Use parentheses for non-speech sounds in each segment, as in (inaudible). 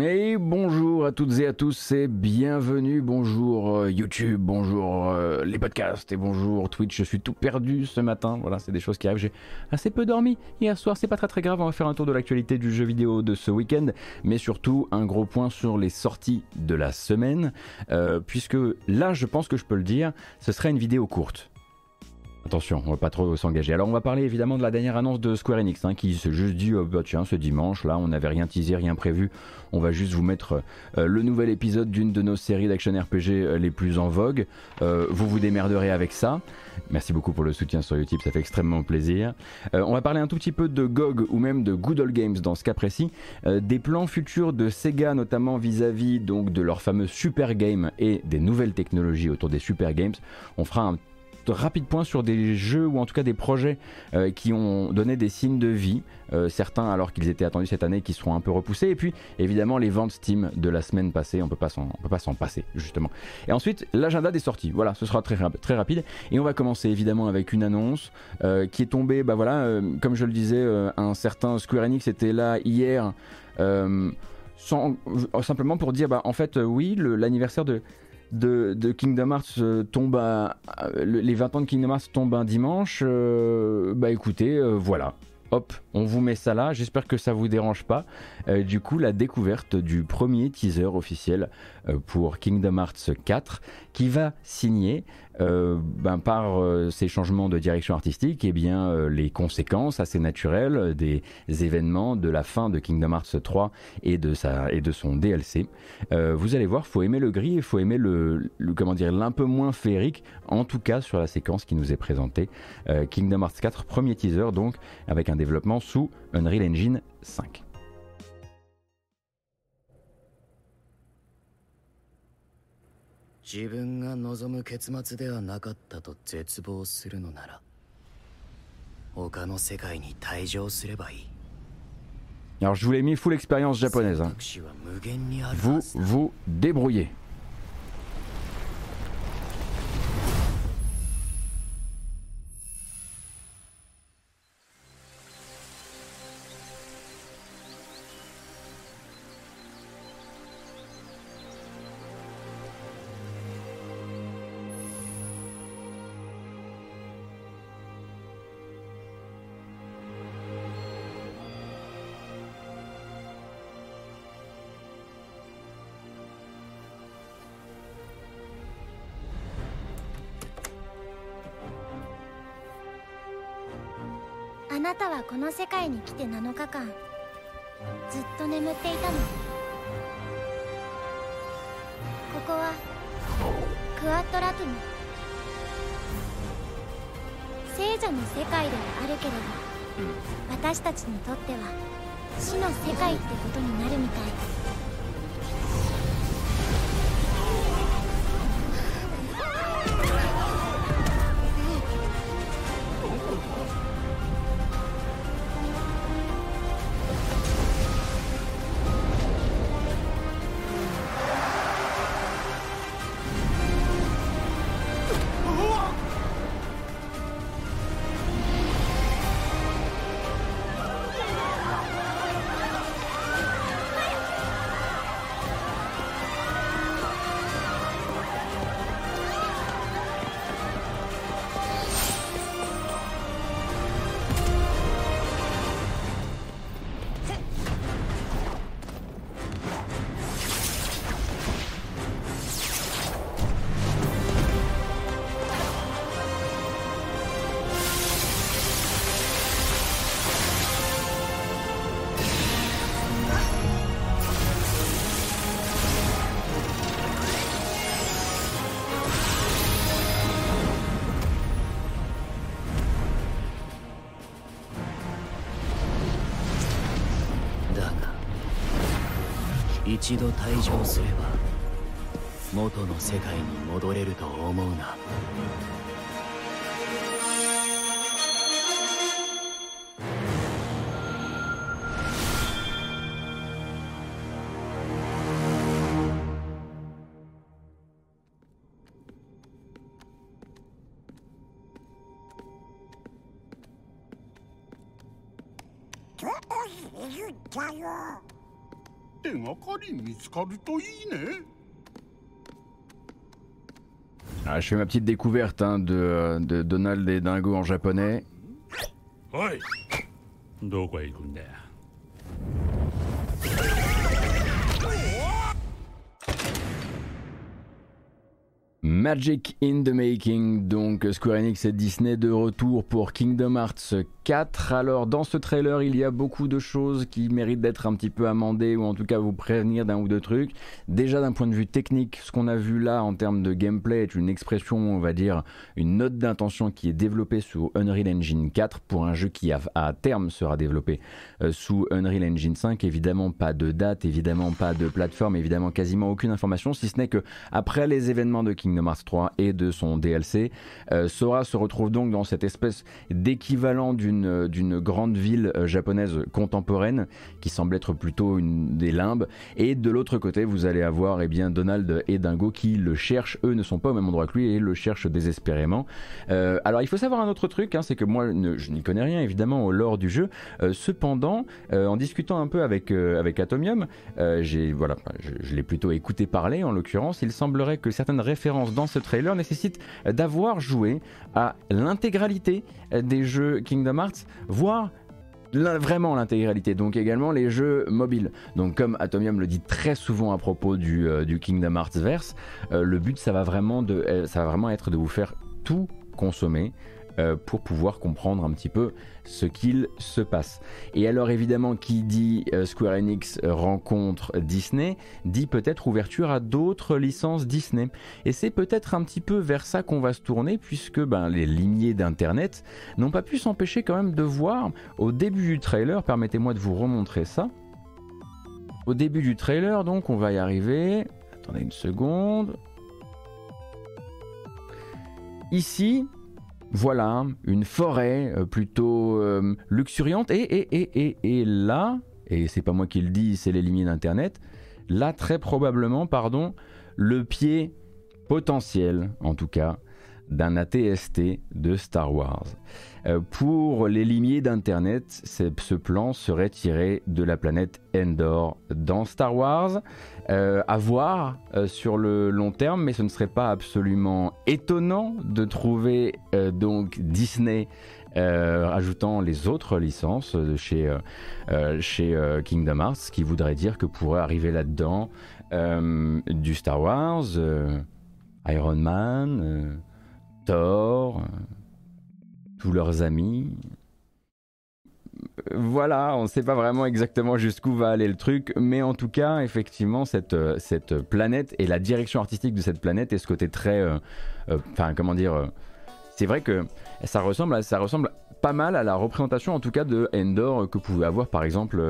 Et bonjour à toutes et à tous et bienvenue, bonjour euh, YouTube, bonjour euh, les podcasts et bonjour Twitch, je suis tout perdu ce matin, voilà c'est des choses qui arrivent, j'ai assez peu dormi hier soir, c'est pas très très grave, on va faire un tour de l'actualité du jeu vidéo de ce week-end, mais surtout un gros point sur les sorties de la semaine, euh, puisque là je pense que je peux le dire, ce serait une vidéo courte. Attention, on va pas trop s'engager. Alors on va parler évidemment de la dernière annonce de Square Enix, hein, qui s'est juste dit, oh, bah, tiens, ce dimanche, là, on n'avait rien teasé, rien prévu. On va juste vous mettre euh, le nouvel épisode d'une de nos séries d'action RPG euh, les plus en vogue. Euh, vous vous démerderez avec ça. Merci beaucoup pour le soutien sur YouTube, ça fait extrêmement plaisir. on va parler un tout petit peu de GOG ou même de Good Old Games dans ce cas précis. des plans futurs de Sega, notamment vis-à-vis donc de leur fameux Super Game et des nouvelles technologies autour des Super Games. On fera un rapide point sur des jeux ou en tout cas des projets euh, qui ont donné des signes de vie, euh, certains alors qu'ils étaient attendus cette année qui seront un peu repoussés, et puis évidemment les ventes Steam de la semaine passée, on peut pas s'en, passer justement. Et ensuite l'agenda des sorties, voilà, ce sera très, très rapide, et on va commencer évidemment avec une annonce euh, qui est tombée, bah voilà, comme je le disais, un certain Square Enix était là hier. Sans, simplement pour dire bah en fait oui l'anniversaire de de, Kingdom Hearts euh, tombe à, les 20 ans de Kingdom Hearts tombent un dimanche, euh, bah écoutez, euh, voilà. Hop, on vous met ça là, j'espère que ça vous dérange pas. du coup, la découverte du premier teaser officiel pour Kingdom Hearts 4 qui va signer euh, ben, par euh, ces changements de direction artistique, et eh bien, euh, les conséquences assez naturelles des événements de la fin de Kingdom Hearts 3 et de, sa, et de son DLC. vous allez voir, faut aimer le gris et faut aimer le, comment dire l'un peu moins féerique, en tout cas sur la séquence qui nous est présentée. Kingdom Hearts 4, premier teaser donc, avec un développement sous Unreal Engine 5. Alors je vous l'ai mis full expérience japonaise. Hein. Vous vous débrouillez. の世界に来て7日間ずっと眠っていたの。ここはクワットラトム。聖女の世界ではあるけれど私たちにとっては死の世界ってことになるみたい一度退場すれば元の世界に戻れると思うな。Ah, je fais ma petite découverte hein, de, de Donald et Dingo en japonais. Magic in the Making, donc Square Enix et Disney de retour pour Kingdom Hearts alors dans ce trailer, il y a beaucoup de choses qui méritent d'être un petit peu amendées ou en tout cas vous prévenir d'un ou deux trucs. Déjà d'un point de vue technique, ce qu'on a vu là en termes de gameplay est une expression, on va dire, une note d'intention qui est développée sous Unreal Engine 4 pour un jeu qui à terme sera développé euh, sous Unreal Engine 5. Évidemment pas de date, évidemment pas de plateforme, évidemment quasiment aucune information, si ce n'est que après les événements de Kingdom Hearts 3 et de son DLC, euh, Sora se retrouve donc dans cette espèce d'équivalent d'une d'une grande ville euh, japonaise contemporaine qui semble être plutôt une des limbes. Et de l'autre côté, vous allez avoir eh bien, Donald et Dingo qui le cherchent. Eux ne sont pas au même endroit que lui et le cherchent désespérément. Euh, alors il faut savoir un autre truc, hein, c'est que moi je n'y connais rien évidemment au lore du jeu. Euh, cependant, en discutant un peu avec, Atomium, j'ai voilà, je l'ai plutôt écouté parler en l'occurrence. Il semblerait que certaines références dans ce trailer nécessitent d'avoir joué à l'intégralité des jeux Kingdom Hearts, voire vraiment l'intégralité, donc également les jeux mobiles. Donc comme Atomium le dit très souvent à propos du, euh, Kingdom Hearts verse, euh, le but euh, ça va vraiment être de vous faire tout consommer euh, pour pouvoir comprendre un petit peu ce qu'il se passe. Et alors évidemment, qui dit euh, Square Enix rencontre Disney, dit peut-être ouverture à d'autres licences Disney. Et c'est peut-être un petit peu vers ça qu'on va se tourner, puisque ben, les lignées d'Internet n'ont pas pu s'empêcher quand même de voir au début du trailer, permettez-moi de vous remontrer ça. Au début du trailer, donc on va y arriver. Attendez une seconde. Ici, voilà, une forêt euh, plutôt euh, luxuriante. Et, et, et, et, là, et c'est pas moi qui le dis, c'est les limites d'Internet, là très probablement, pardon, le pied potentiel, en tout cas, d'un ATST de Star Wars. Euh, pour les limiers d'Internet, ce plan serait tiré de la planète Endor dans Star Wars. Euh, à voir euh, sur le long terme, mais ce ne serait pas absolument étonnant de trouver donc Disney ajoutant les autres licences de chez, chez Kingdom Hearts, ce qui voudrait dire que pourrait arriver là-dedans du Star Wars, Iron Man, Thor, tous leurs amis. Voilà, on ne sait pas vraiment exactement jusqu'où va aller le truc, mais en tout cas, effectivement, cette, cette planète et la direction artistique de cette planète et ce côté très. Euh, euh, enfin, comment dire. Euh, c'est vrai que ça ressemble, ça ressemble pas mal à la représentation, en tout cas, de Endor que pouvait avoir par exemple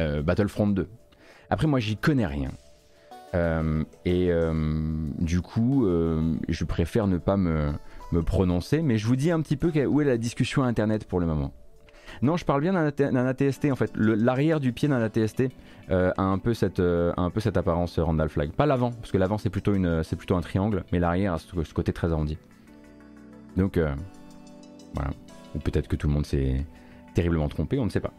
Battlefront 2. Après, moi, j'y connais rien. Euh, et euh, du coup, euh, je préfère ne pas me, me, prononcer, mais je vous dis un petit peu où est la discussion Internet pour le moment. Non, je parle bien d'un ATST en fait. L'arrière du pied d'un ATST a un peu cette, un peu cette apparence Randall Flag. Pas l'avant, parce que l'avant c'est plutôt un triangle, mais l'arrière a ce, côté très arrondi. Donc voilà. Ou peut-être que tout le monde s'est terriblement trompé, on ne sait pas.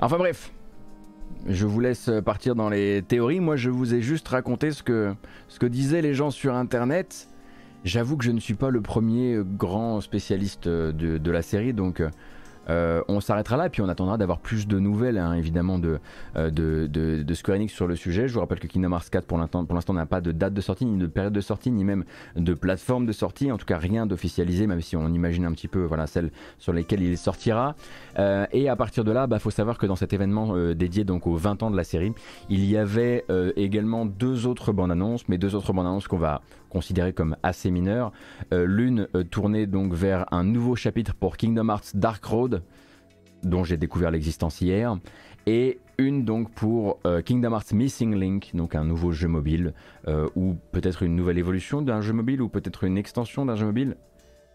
Enfin bref, je vous laisse partir dans les théories. Moi, je vous ai juste raconté ce que, ce que disaient les gens sur Internet. J'avoue que je ne suis pas le premier grand spécialiste de, de la série, donc euh, on s'arrêtera là et puis on attendra d'avoir plus de nouvelles hein, évidemment euh, de, Square Enix sur le sujet. Je vous rappelle que Kingdom Hearts 4 pour l'instant n'a pas de date de sortie, ni de période de sortie, ni même de plateforme de sortie. En tout cas rien d'officialisé, même si on imagine un petit peu voilà, celles sur lesquelles il sortira. Euh, et à partir de là, il bah, faut savoir que dans cet événement dédié donc aux 20 ans de la série, il y avait également deux autres bandes annonces, mais deux autres bandes annonces qu'on va considérer comme assez mineures. L'une tournée donc vers un nouveau chapitre pour Kingdom Hearts Dark Road dont j'ai découvert l'existence hier, et une donc pour euh, Kingdom Hearts Missing Link, donc un nouveau jeu mobile, euh, ou peut-être une nouvelle évolution d'un jeu mobile, ou peut-être une extension d'un jeu mobile.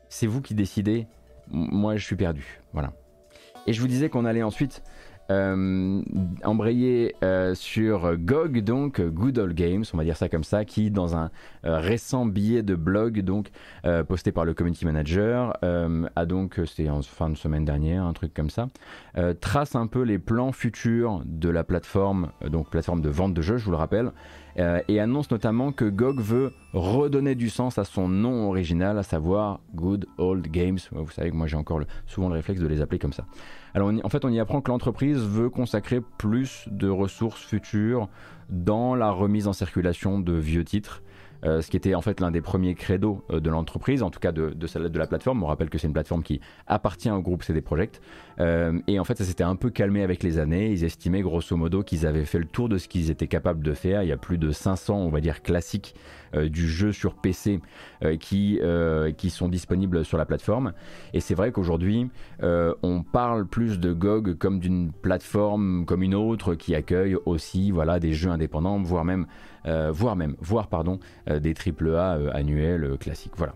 C'est vous qui décidez. moi, je suis perdu. Voilà. Et je vous disais qu'on allait ensuite euh, embrayer euh, sur GOG, donc Good Old Games, on va dire ça comme ça, qui dans un euh, récent billet de blog, donc posté par le community manager, a donc, c'était en fin de semaine dernière, un truc comme ça, trace un peu les plans futurs de la plateforme, donc plateforme de vente de jeux, je vous le rappelle, et annonce notamment que GOG veut redonner du sens à son nom original, à savoir Good Old Games. Vous savez que moi j'ai encore souvent le réflexe de les appeler comme ça. Alors en fait, on y apprend que l'entreprise veut consacrer plus de ressources futures dans la remise en circulation de vieux titres. Euh, ce qui était en fait l'un des premiers credos euh, de l'entreprise, en tout cas de, de, de, la plateforme. On rappelle que c'est une plateforme qui appartient au groupe CD Projekt. Euh, et en fait, ça s'était un peu calmé avec les années. Ils estimaient grosso modo qu'ils avaient fait le tour de ce qu'ils étaient capables de faire. Il y a plus de 500, on va dire, classiques euh, du jeu sur PC euh, qui, sont disponibles sur la plateforme. Et c'est vrai qu'aujourd'hui, on parle plus de GOG comme d'une plateforme comme une autre qui accueille aussi voilà, des jeux indépendants, voire même, voire même, voire pardon, des AAA annuels classiques. Voilà.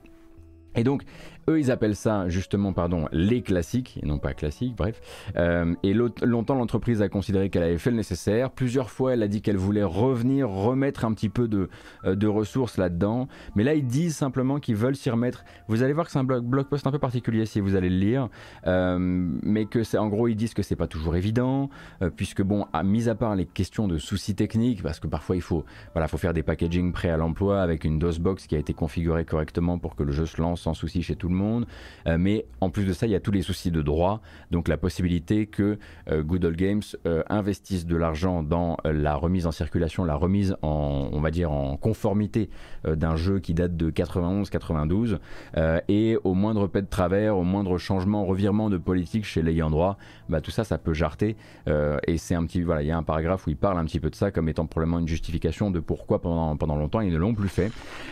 Et donc, eux, ils appellent ça justement, pardon, les classiques, et non pas classiques, bref. Euh, et longtemps, l'entreprise a considéré qu'elle avait fait le nécessaire. Plusieurs fois, elle a dit qu'elle voulait revenir, remettre un petit peu de, euh, de ressources là-dedans. Mais là, ils disent simplement qu'ils veulent s'y remettre. Vous allez voir que c'est un blog, post un peu particulier si vous allez le lire. Euh, mais que c'est, en gros, ils disent que c'est pas toujours évident, puisque bon, à, mis à part les questions de soucis techniques, parce que parfois il faut, voilà, faut faire des packaging prêts à l'emploi avec une DOSBox qui a été configurée correctement pour que le jeu se lance sans souci chez tout le monde. Euh, mais en plus de ça, il y a tous les soucis de droit, donc la possibilité que euh, Games euh, investisse de l'argent dans la remise en circulation, la remise en, on va dire, en conformité d'un jeu qui date de 91-92, et au moindre pet de travers, au moindre changement, revirement de politique chez l'ayant droit, bah, tout ça, ça peut jarter. et c'est un petit, voilà, il y a un paragraphe où il parle un petit peu de ça comme étant probablement une justification de pourquoi pendant, pendant longtemps ils ne l'ont plus fait.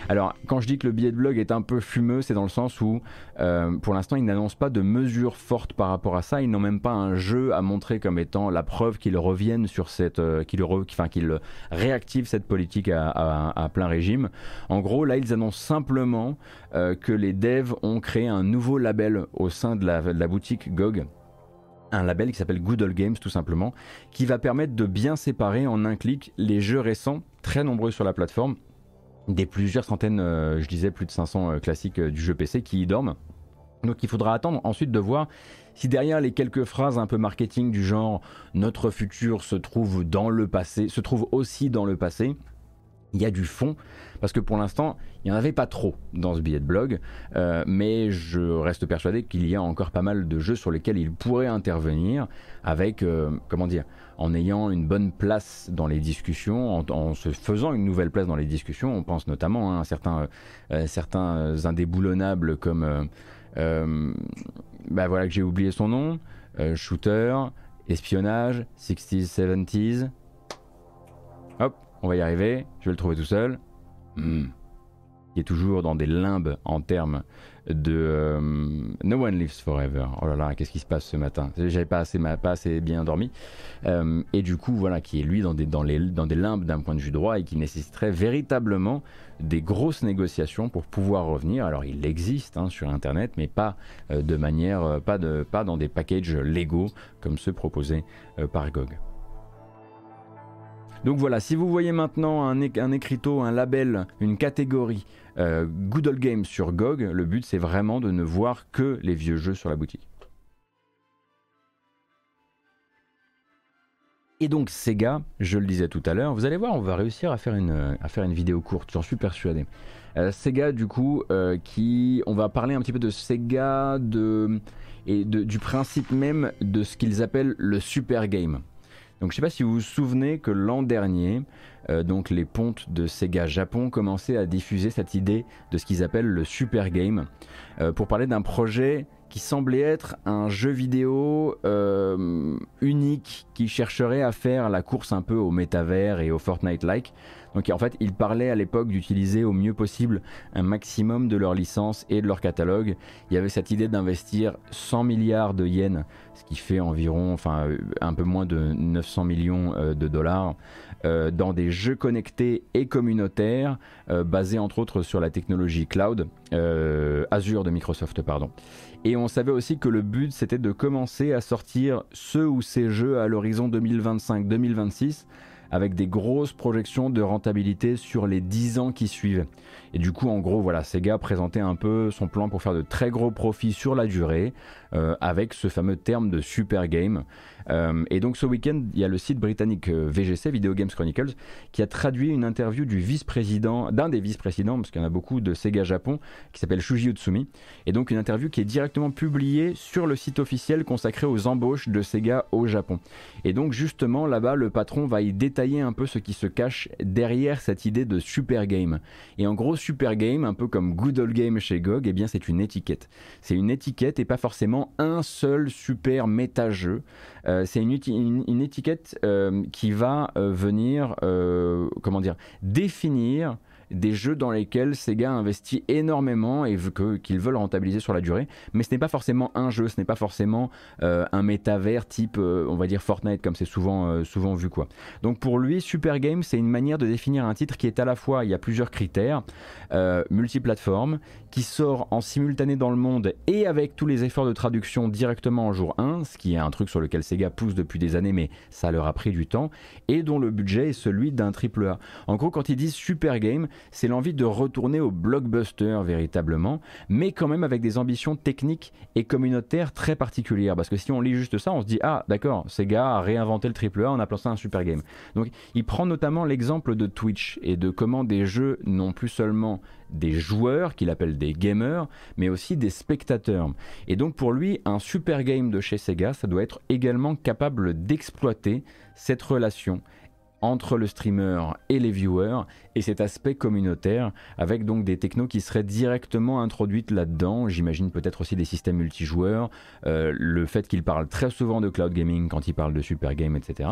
Alors, quand je dis que le billet de blog est un peu fumeux, c'est dans le sens où euh, pour l'instant, ils n'annoncent pas de mesures fortes par rapport à ça. Ils n'ont même pas un jeu à montrer comme étant la preuve qu'ils reviennent sur cette, euh, qu'ils, réactivent cette politique à, plein régime. En gros, là, ils annoncent simplement euh, que les devs ont créé un nouveau label au sein de la, de la boutique GOG un label qui s'appelle Good Old Games tout simplement, qui va permettre de bien séparer en un clic les jeux récents, très nombreux sur la plateforme, des plusieurs centaines, euh, je disais plus de 500 euh, classiques euh, du jeu PC qui y dorment. Donc il faudra attendre ensuite de voir si derrière les quelques phrases un peu marketing du genre notre futur se trouve dans le passé, se trouve aussi dans le passé, il y a du fond, parce que pour l'instant, il n'y en avait pas trop dans ce billet de blog, euh, mais je reste persuadé qu'il y a encore pas mal de jeux sur lesquels il pourrait intervenir, avec, euh, comment dire, en ayant une bonne place dans les discussions, en, se faisant une nouvelle place dans les discussions. On pense notamment hein, à certains, euh, certains indéboulonnables comme, bah voilà que j'ai oublié son nom, shooter, espionnage, 60s, 70s. Hop, on va y arriver, je vais le trouver tout seul. Hmm. Il est toujours dans des limbes en termes de euh, No One Lives Forever. Oh là là, qu'est-ce qui se passe ce matin? J'avais pas assez, pas assez bien dormi. Euh, et du coup, voilà, qui est lui dans des, dans les, dans des limbes d'un point de vue droit et qui nécessiterait véritablement des grosses négociations pour pouvoir revenir. Alors, il existe hein, sur Internet, mais pas euh, de manière, pas, de, pas dans des packages légaux comme ceux proposés par GOG. Donc voilà, si vous voyez maintenant un, écriteau, un label, une catégorie euh, Good Games sur GOG, le but c'est vraiment de ne voir que les vieux jeux sur la boutique. Et donc Sega, je le disais tout à l'heure, vous allez voir, on va réussir à faire une, à faire une vidéo courte, j'en suis persuadé. Euh, Sega, du coup, euh, qui, on va parler un petit peu de Sega, de, et du principe même de ce qu'ils appellent le super game. Donc je ne sais pas si vous vous souvenez que l'an dernier, euh, donc les pontes de Sega Japon commençaient à diffuser cette idée de ce qu'ils appellent le super game euh, pour parler d'un projet qui semblait être un jeu vidéo euh, unique qui chercherait à faire la course un peu au métavers et au Fortnite-like. Donc en fait, ils parlaient à l'époque d'utiliser au mieux possible un maximum de leur licence et de leur catalogue. Il y avait cette idée d'investir 100 milliards de yens, ce qui fait environ, enfin un peu moins de 900 millions euh, de dollars, euh, dans des jeux connectés et communautaires, euh, basés entre autres sur la technologie cloud, Azure de Microsoft, pardon. Et on savait aussi que le but c'était de commencer à sortir ce ou ces jeux à l'horizon 2025-2026 avec des grosses projections de rentabilité sur les 10 ans qui suivent. Et du coup, en gros, voilà, Sega présentait un peu son plan pour faire de très gros profits sur la durée, euh, avec ce fameux terme de super game. Euh, et donc ce week-end, il y a le site britannique euh, VGC, Video Games Chronicles, qui a traduit une interview du vice-président, d'un des vice-présidents, parce qu'il y en a beaucoup de Sega Japon, qui s'appelle Shuji Utsumi. Et donc une interview qui est directement publiée sur le site officiel consacré aux embauches de Sega au Japon. Et donc justement là-bas, le patron va y détailler un peu ce qui se cache derrière cette idée de super game. Et en gros, super game, un peu comme Good Old Game chez GOG, eh bien c'est une étiquette. C'est une étiquette et pas forcément un seul super méta-jeu. Euh, c'est une, étiquette euh, qui va euh, venir, comment dire, définir des jeux dans lesquels Sega investit énormément et qu'ils veulent rentabiliser sur la durée. Mais ce n'est pas forcément un jeu, ce n'est pas forcément euh, un métavers type, euh, on va dire Fortnite, comme c'est souvent, euh, souvent vu. quoi. Donc pour lui, Super Game, c'est une manière de définir un titre qui est à la fois, il y a plusieurs critères, multiplateforme, qui sort en simultané dans le monde et avec tous les efforts de traduction directement en jour 1, ce qui est un truc sur lequel Sega pousse depuis des années, mais ça leur a pris du temps, et dont le budget est celui d'un triple A. En gros, quand ils disent Super Game, c'est l'envie de retourner au blockbuster véritablement, mais quand même avec des ambitions techniques et communautaires très particulières. Parce que si on lit juste ça, on se dit ah d'accord, Sega a réinventé le AAA en appelant ça un super game. Donc il prend notamment l'exemple de Twitch et de comment des jeux n'ont plus seulement des joueurs qu'il appelle des gamers, mais aussi des spectateurs. Et donc pour lui, un super game de chez Sega, ça doit être également capable d'exploiter cette relation entre le streamer et les viewers et cet aspect communautaire avec donc des technos qui seraient directement introduites là-dedans. J'imagine peut-être aussi des systèmes multijoueurs, euh, le fait qu'il parle très souvent de cloud gaming quand il parle de super game, etc.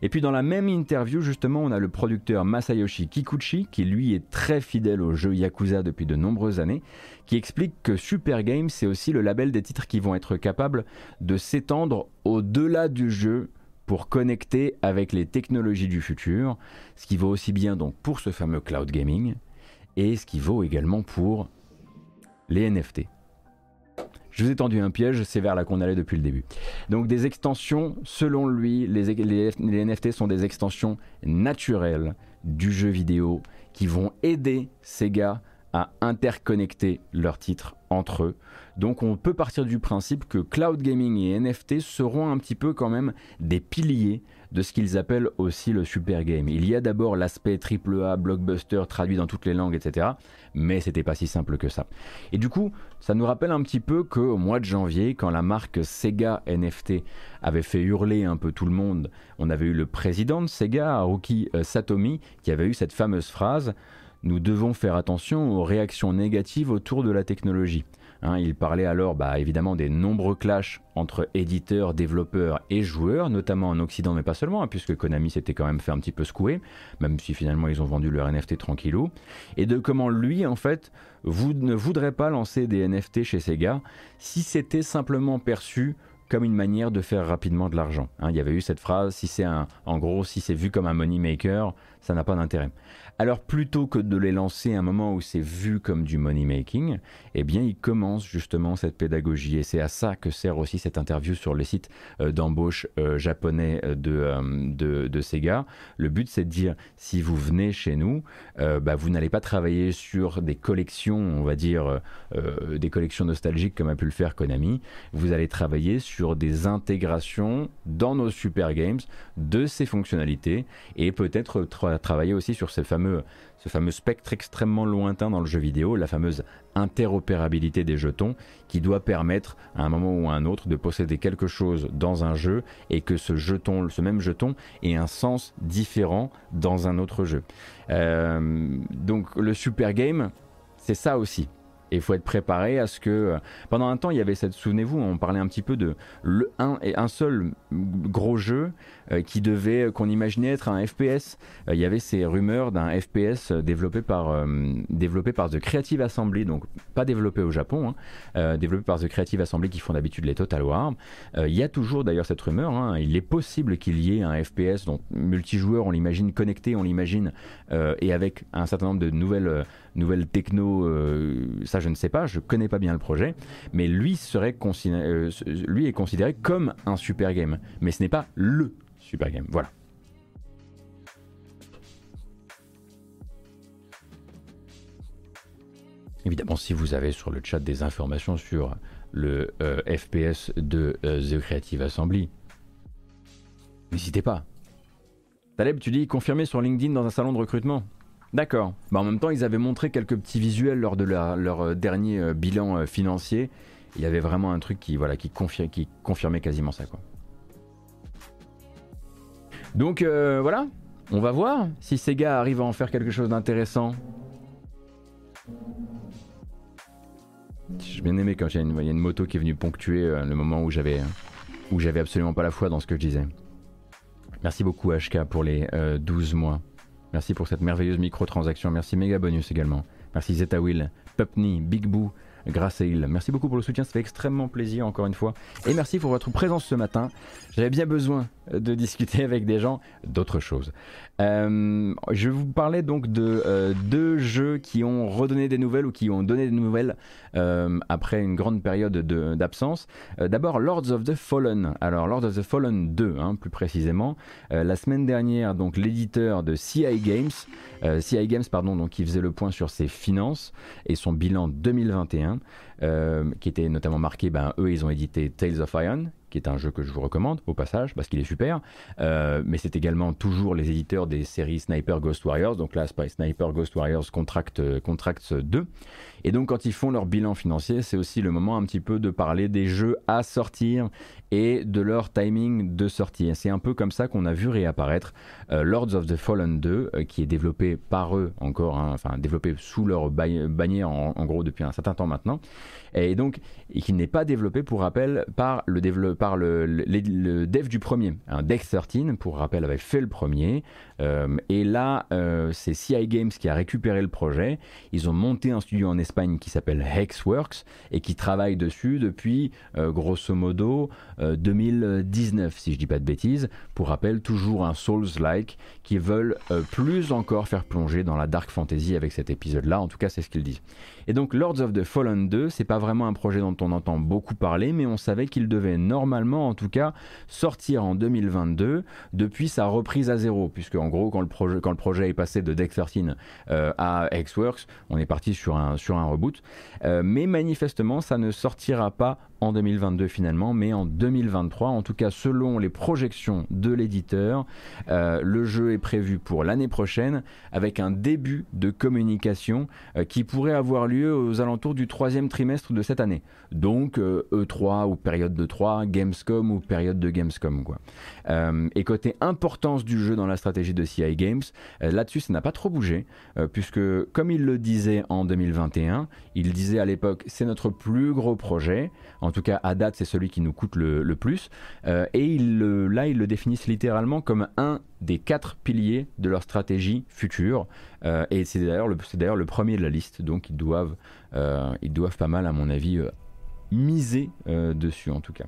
Et puis dans la même interview, justement, on a le producteur Masayoshi Kikuchi qui lui est très fidèle au jeu Yakuza depuis de nombreuses années, qui explique que Super Game c'est aussi le label des titres qui vont être capables de s'étendre au-delà du jeu pour connecter avec les technologies du futur, ce qui vaut aussi bien donc pour ce fameux cloud gaming et ce qui vaut également pour les NFT. Je vous ai tendu un piège, c'est vers là qu'on allait depuis le début. Donc des extensions, selon lui, les, NFT sont des extensions naturelles du jeu vidéo qui vont aider Sega à interconnecter leurs titres entre eux. Donc on peut partir du principe que cloud gaming et NFT seront un petit peu quand même des piliers de ce qu'ils appellent aussi le super game. Il y a d'abord l'aspect AAA, blockbuster, traduit dans toutes les langues, etc. Mais c'était pas si simple que ça. Et du coup, ça nous rappelle un petit peu qu'au mois de janvier, quand la marque Sega NFT avait fait hurler un peu tout le monde, on avait eu le président de Sega, Haruki Satomi, qui avait eu cette fameuse phrase nous devons faire attention aux réactions négatives autour de la technologie. Hein, il parlait alors bah, évidemment des nombreux clashs entre éditeurs, développeurs et joueurs, notamment en Occident, mais pas seulement, hein, puisque Konami s'était quand même fait un petit peu secouer, même si finalement ils ont vendu leur NFT tranquillou, et de comment lui, en fait, vous ne voudrait pas lancer des NFT chez Sega si c'était simplement perçu comme une manière de faire rapidement de l'argent? Hein, il y avait eu cette phrase, si c'est en gros, si c'est vu comme un money maker, ça n'a pas d'intérêt. Alors plutôt que de les lancer à un moment où c'est vu comme du money making, eh bien ils commencent justement cette pédagogie et c'est à ça que sert aussi cette interview sur le site euh, d'embauche euh, japonais euh, de, de, Sega. Le but c'est de dire si vous venez chez nous, bah, vous n'allez pas travailler sur des collections, on va dire des collections nostalgiques comme a pu le faire Konami. Vous allez travailler sur des intégrations dans nos super games de ces fonctionnalités et peut-être travailler aussi sur ces fameux ce fameux spectre extrêmement lointain dans le jeu vidéo, la fameuse interopérabilité des jetons, qui doit permettre à un moment ou à un autre de posséder quelque chose dans un jeu et que ce jeton, ce même jeton, ait un sens différent dans un autre jeu. Euh, donc le super game, c'est ça aussi. Et il faut être préparé à ce que. Euh, pendant un temps, il y avait cette. Souvenez-vous, on parlait un petit peu de le un et un seul gros jeu euh, qui devait, qu'on imaginait être un FPS. il y avait ces rumeurs d'un FPS développé par, développé par The Creative Assembly, donc pas développé au Japon, hein, développé par The Creative Assembly qui font d'habitude les Total War. il y a toujours d'ailleurs cette rumeur. Hein, il est possible qu'il y ait un FPS dont multijoueur, on l'imagine connecté, on l'imagine, et avec un certain nombre de nouvelles nouvelle techno, euh, ça je ne sais pas, je connais pas bien le projet, mais lui, serait euh, est considéré comme un super game, mais ce n'est pas le super game. Voilà. Évidemment, si vous avez sur le chat des informations sur le euh, FPS de The Creative Assembly, n'hésitez pas. Taleb, tu dis confirmé sur LinkedIn dans un salon de recrutement. D'accord. Bah, en même temps, ils avaient montré quelques petits visuels lors de leur euh, dernier euh, bilan euh, financier. Il y avait vraiment un truc qui, voilà, qui, confirmait quasiment ça. Donc voilà, on va voir si Sega arrive à en faire quelque chose d'intéressant. J'ai bien aimé quand il y, a une moto qui est venue ponctuer le moment où j'avais où j'avais absolument pas la foi dans ce que je disais. Merci beaucoup HK pour les 12 mois. Merci pour cette merveilleuse microtransaction. Merci Mega Bonus également. Merci Zeta Will, Pupney, Big Boo, grâce à il. Merci beaucoup pour le soutien, ça fait extrêmement plaisir encore une fois. Et merci pour votre présence ce matin. J'avais bien besoin de discuter avec des gens d'autres choses. Euh, je vous parlais donc de euh, deux jeux qui ont redonné des nouvelles ou qui ont donné des nouvelles euh, après une grande période d'absence. D'abord Lords of the Fallen. Alors Lords of the Fallen 2, hein, plus précisément. la semaine dernière, donc l'éditeur de CI Games, CI Games pardon, donc qui faisait le point sur ses finances et son bilan 2021, qui était notamment marqué, ben, eux ils ont édité Tales of Iron, qui est un jeu que je vous recommande au passage parce qu'il est super. Euh, mais c'est également toujours les éditeurs des séries Sniper Ghost Warriors. Donc là, Sniper Ghost Warriors Contract, euh, Contracts 2. Et donc quand ils font leur bilan financier, c'est aussi le moment un petit peu de parler des jeux à sortir et de leur timing de sortie. C'est un peu comme ça qu'on a vu réapparaître euh, Lords of the Fallen 2, euh, qui est développé par eux encore, hein, enfin développé sous leur bannière en, gros depuis un certain temps maintenant, et donc qui n'est pas développé pour rappel par le, dev du premier. Un Deck 13 pour rappel avait fait le premier, euh, et là c'est CI Games qui a récupéré le projet. Ils ont monté un studio en Espagne qui s'appelle Hexworks et qui travaille dessus depuis grosso modo 2019, euh, si je dis pas de bêtises. Pour rappel, toujours un Souls-like qui veulent euh, plus encore faire plonger dans la dark fantasy avec cet épisode-là. En tout cas, c'est ce qu'ils disent. Et donc Lords of the Fallen 2, c'est pas vraiment un projet dont on entend beaucoup parler, mais on savait qu'il devait normalement, en tout cas, sortir en 2022 depuis sa reprise à zéro, puisque en gros, quand le projet, quand le projet est passé de Deck 13 euh, à Xworks, on est parti sur un, sur un reboot. mais manifestement, ça ne sortira pas en 2022 finalement, mais en 2023, en tout cas selon les projections de l'éditeur. Euh, le jeu est prévu pour l'année prochaine avec un début de communication euh, qui pourrait avoir lieu aux alentours du troisième trimestre de cette année. Donc E3 e ou période de 3, Gamescom ou période de Gamescom. Quoi. Euh, et côté importance du jeu dans la stratégie de CI Games, là-dessus ça n'a pas trop bougé, puisque comme il le disait en 2021, il disait à l'époque c'est notre plus gros projet. En tout cas, à date, c'est celui qui nous coûte le, plus. Euh, et là, ils le définissent littéralement comme un des quatre piliers de leur stratégie future. Euh, et c'est d'ailleurs le, premier de la liste. Donc, ils doivent, euh, ils doivent pas mal, à mon avis, miser dessus, en tout cas.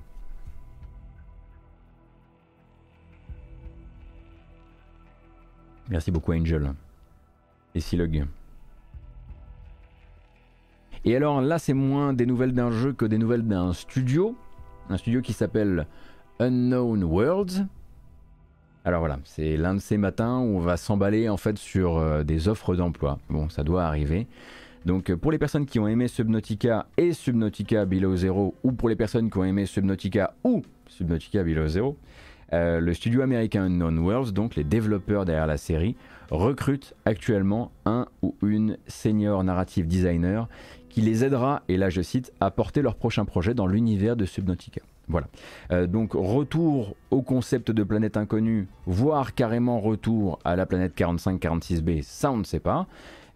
Merci beaucoup, Angel. Et Silog. Et alors là, c'est moins des nouvelles d'un jeu que des nouvelles d'un studio. Un studio qui s'appelle Unknown Worlds. Alors voilà, c'est l'un de ces matins où on va s'emballer en fait sur euh, des offres d'emploi. Bon, ça doit arriver. Donc euh, pour les personnes qui ont aimé Subnautica et Subnautica Below Zero, ou pour les personnes qui ont aimé Subnautica ou Subnautica Below Zero, euh, le studio américain Unknown Worlds, donc les développeurs derrière la série, recrutent actuellement un ou une senior narrative designer qui les aidera, et là je cite, à porter leur prochain projet dans l'univers de Subnautica. Voilà. Euh, donc retour au concept de planète inconnue, voire carrément retour à la planète 45-46b, ça on ne sait pas.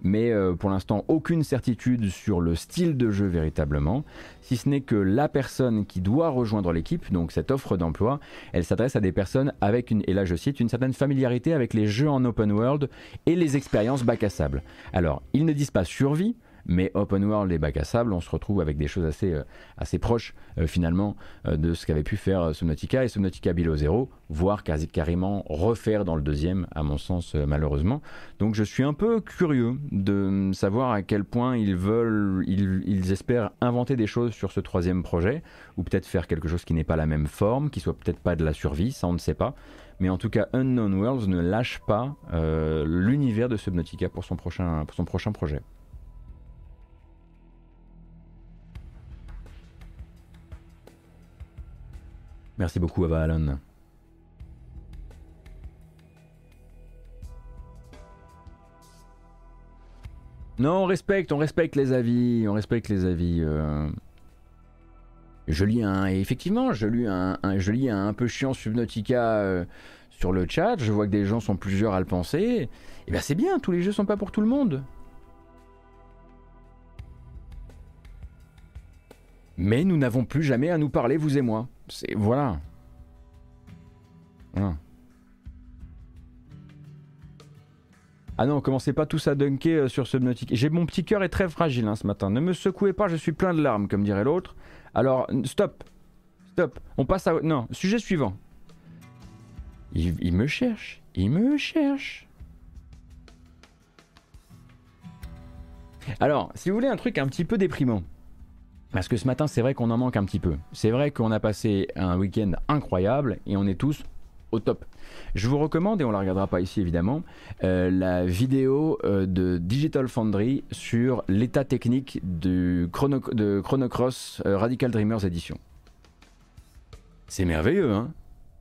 mais euh, pour l'instant aucune certitude sur le style de jeu véritablement, si ce n'est que la personne qui doit rejoindre l'équipe, donc cette offre d'emploi, elle s'adresse à des personnes avec une, et là je cite, une certaine familiarité avec les jeux en open world et les expériences bac à sable. Alors, ils ne disent pas survie, mais open world et bac à sable, on se retrouve avec des choses assez, euh, assez proches euh, finalement euh, de ce qu'avait pu faire Subnautica et Subnautica Below Zero, voire quasi carrément refaire dans le deuxième, à mon sens malheureusement. Donc je suis un peu curieux de savoir à quel point ils veulent, ils, ils espèrent inventer des choses sur ce troisième projet, ou peut-être faire quelque chose qui n'est pas la même forme, qui soit peut-être pas de la survie, ça on ne sait pas. Mais en tout cas, Unknown Worlds ne lâche pas l'univers de Subnautica pour son prochain, pour son prochain projet. Merci beaucoup, Ava Allen. Non, on respecte, on respecte les avis, on respecte les avis. Euh. Je lis un, effectivement, je lis un, je lis un, peu chiant Subnautica euh, sur le chat. Je vois que des gens sont plusieurs à le penser. Et eh bien c'est bien, tous les jeux sont pas pour tout le monde. Mais nous n'avons plus jamais à nous parler, vous et moi. Voilà. Ah non, commencez pas tous à dunker euh, sur Subnautica. J'ai mon petit cœur est très fragile hein, ce matin. Ne me secouez pas, je suis plein de larmes, comme dirait l'autre. Alors, stop. Stop. On passe à. Non, sujet suivant. il me cherche. Il me cherche. Alors, si vous voulez un truc un petit peu déprimant. Parce que ce matin, c'est vrai qu'on en manque un petit peu. C'est vrai qu'on a passé un week-end incroyable et on est tous au top. Je vous recommande, et on la regardera pas ici évidemment, euh, la vidéo euh, de Digital Foundry sur l'état technique du Chrono, de Chrono Cross euh, Radical Dreamers Edition. C'est merveilleux, hein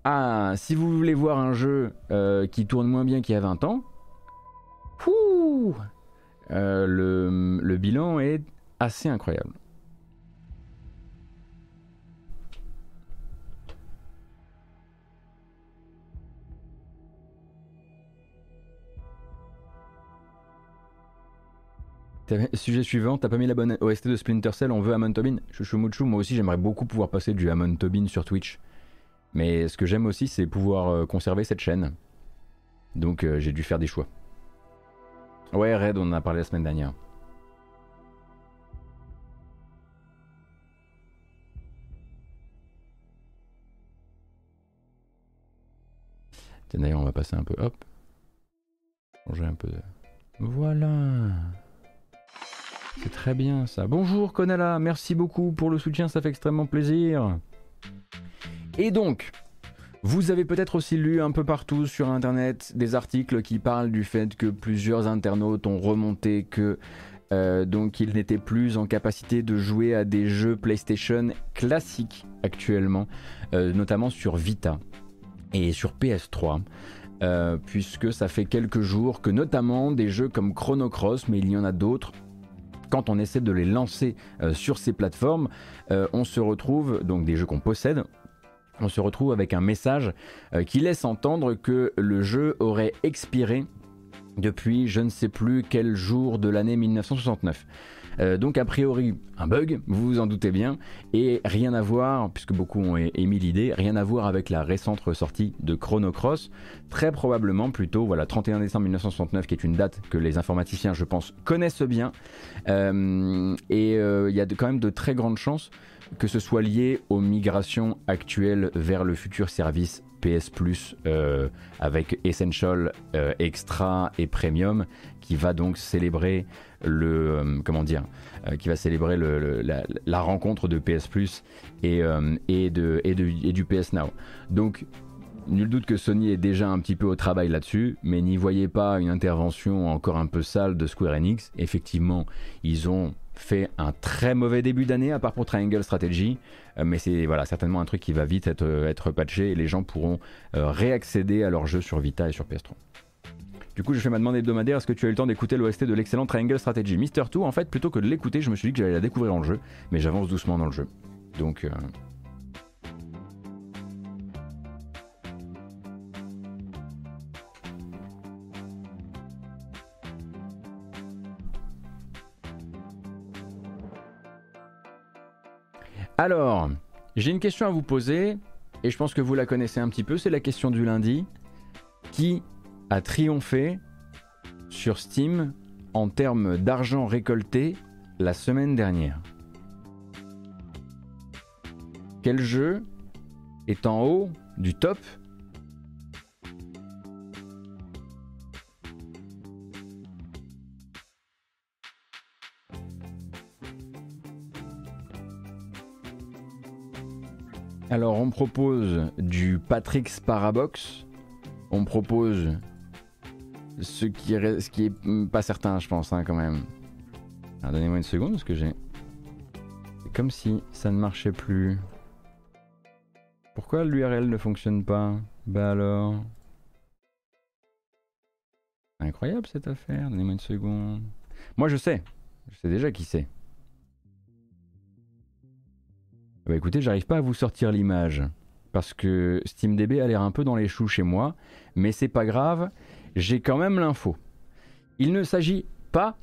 Ah, si vous voulez voir un jeu qui tourne moins bien qu'il y a 20 ans, le bilan est assez incroyable. Sujet suivant, t'as pas mis la bonne OST de Splinter Cell, on veut Amon Tobin. Chouchou moi aussi j'aimerais beaucoup pouvoir passer du Amon Tobin sur Twitch. Mais ce que j'aime aussi c'est pouvoir euh, conserver cette chaîne. Donc euh, j'ai dû faire des choix. Ouais Red, on en a parlé la semaine dernière. D'ailleurs on va passer un peu, hop. Changer un peu de... Voilà très bien ça. Bonjour Konala, merci beaucoup pour le soutien, ça fait extrêmement plaisir. Et donc, vous avez peut-être aussi lu un peu partout sur internet des articles qui parlent du fait que plusieurs internautes ont remonté que euh, donc ils n'étaient plus en capacité de jouer à des jeux PlayStation classiques actuellement, euh, notamment sur Vita et sur PS3. Euh, puisque ça fait quelques jours que notamment des jeux comme Chrono Cross, mais il y en a d'autres, quand on essaie de les lancer euh, sur ces plateformes, euh, on se retrouve, donc des jeux qu'on possède, on se retrouve avec un message euh, qui laisse entendre que le jeu aurait expiré depuis je ne sais plus quel jour de l'année 1969. Euh, donc a priori un bug, vous vous en doutez bien, et rien à voir, puisque beaucoup ont émis l'idée, rien à voir avec la récente ressortie de Chrono Cross, très probablement plutôt voilà 31 décembre 1969 qui est une date que les informaticiens je pense connaissent bien, euh, et euh, il y a quand même de très grandes chances que ce soit lié aux migrations actuelles vers le futur service PS Plus avec Essential, Extra et Premium qui va donc célébrer le euh, comment dire, euh, qui va célébrer la, rencontre de PS Plus et, euh, et, de, et, et du PS Now. Donc Nul doute que Sony est déjà un petit peu au travail là-dessus, mais n'y voyez pas une intervention encore un peu sale de Square Enix. Effectivement, ils ont fait un très mauvais début d'année, à part pour Triangle Strategy, mais c'est voilà, certainement un truc qui va vite être, être patché et les gens pourront réaccéder à leur jeu sur Vita et sur PS3. Du coup, je fais ma demande hebdomadaire. Est-ce que tu as eu le temps d'écouter l'OST de l'excellent Triangle Strategy? Mister 2 En fait, plutôt que de l'écouter, je me suis dit que j'allais la découvrir le jeu, mais j'avance doucement dans le jeu. Donc. Euh, Alors, j'ai une question à vous poser, et je pense que vous la connaissez un petit peu, c'est la question du lundi. Qui a triomphé sur Steam en termes d'argent récolté la semaine dernière? Quel jeu est en haut du top Alors on propose du Patrick's Parabox, on propose ce qui est, ce qui est pas certain je pense hein, quand même. Donnez-moi une seconde parce que j'ai... C'est comme si ça ne marchait plus. Pourquoi l'URL ne fonctionne pas? Bah alors... Incroyable cette affaire, donnez-moi une seconde. Moi je sais, je sais déjà qui c'est. Bah écoutez, j'arrive pas à vous sortir l'image parce que SteamDB a l'air un peu dans les choux chez moi, mais c'est pas grave, j'ai quand même l'info. Il ne s'agit pas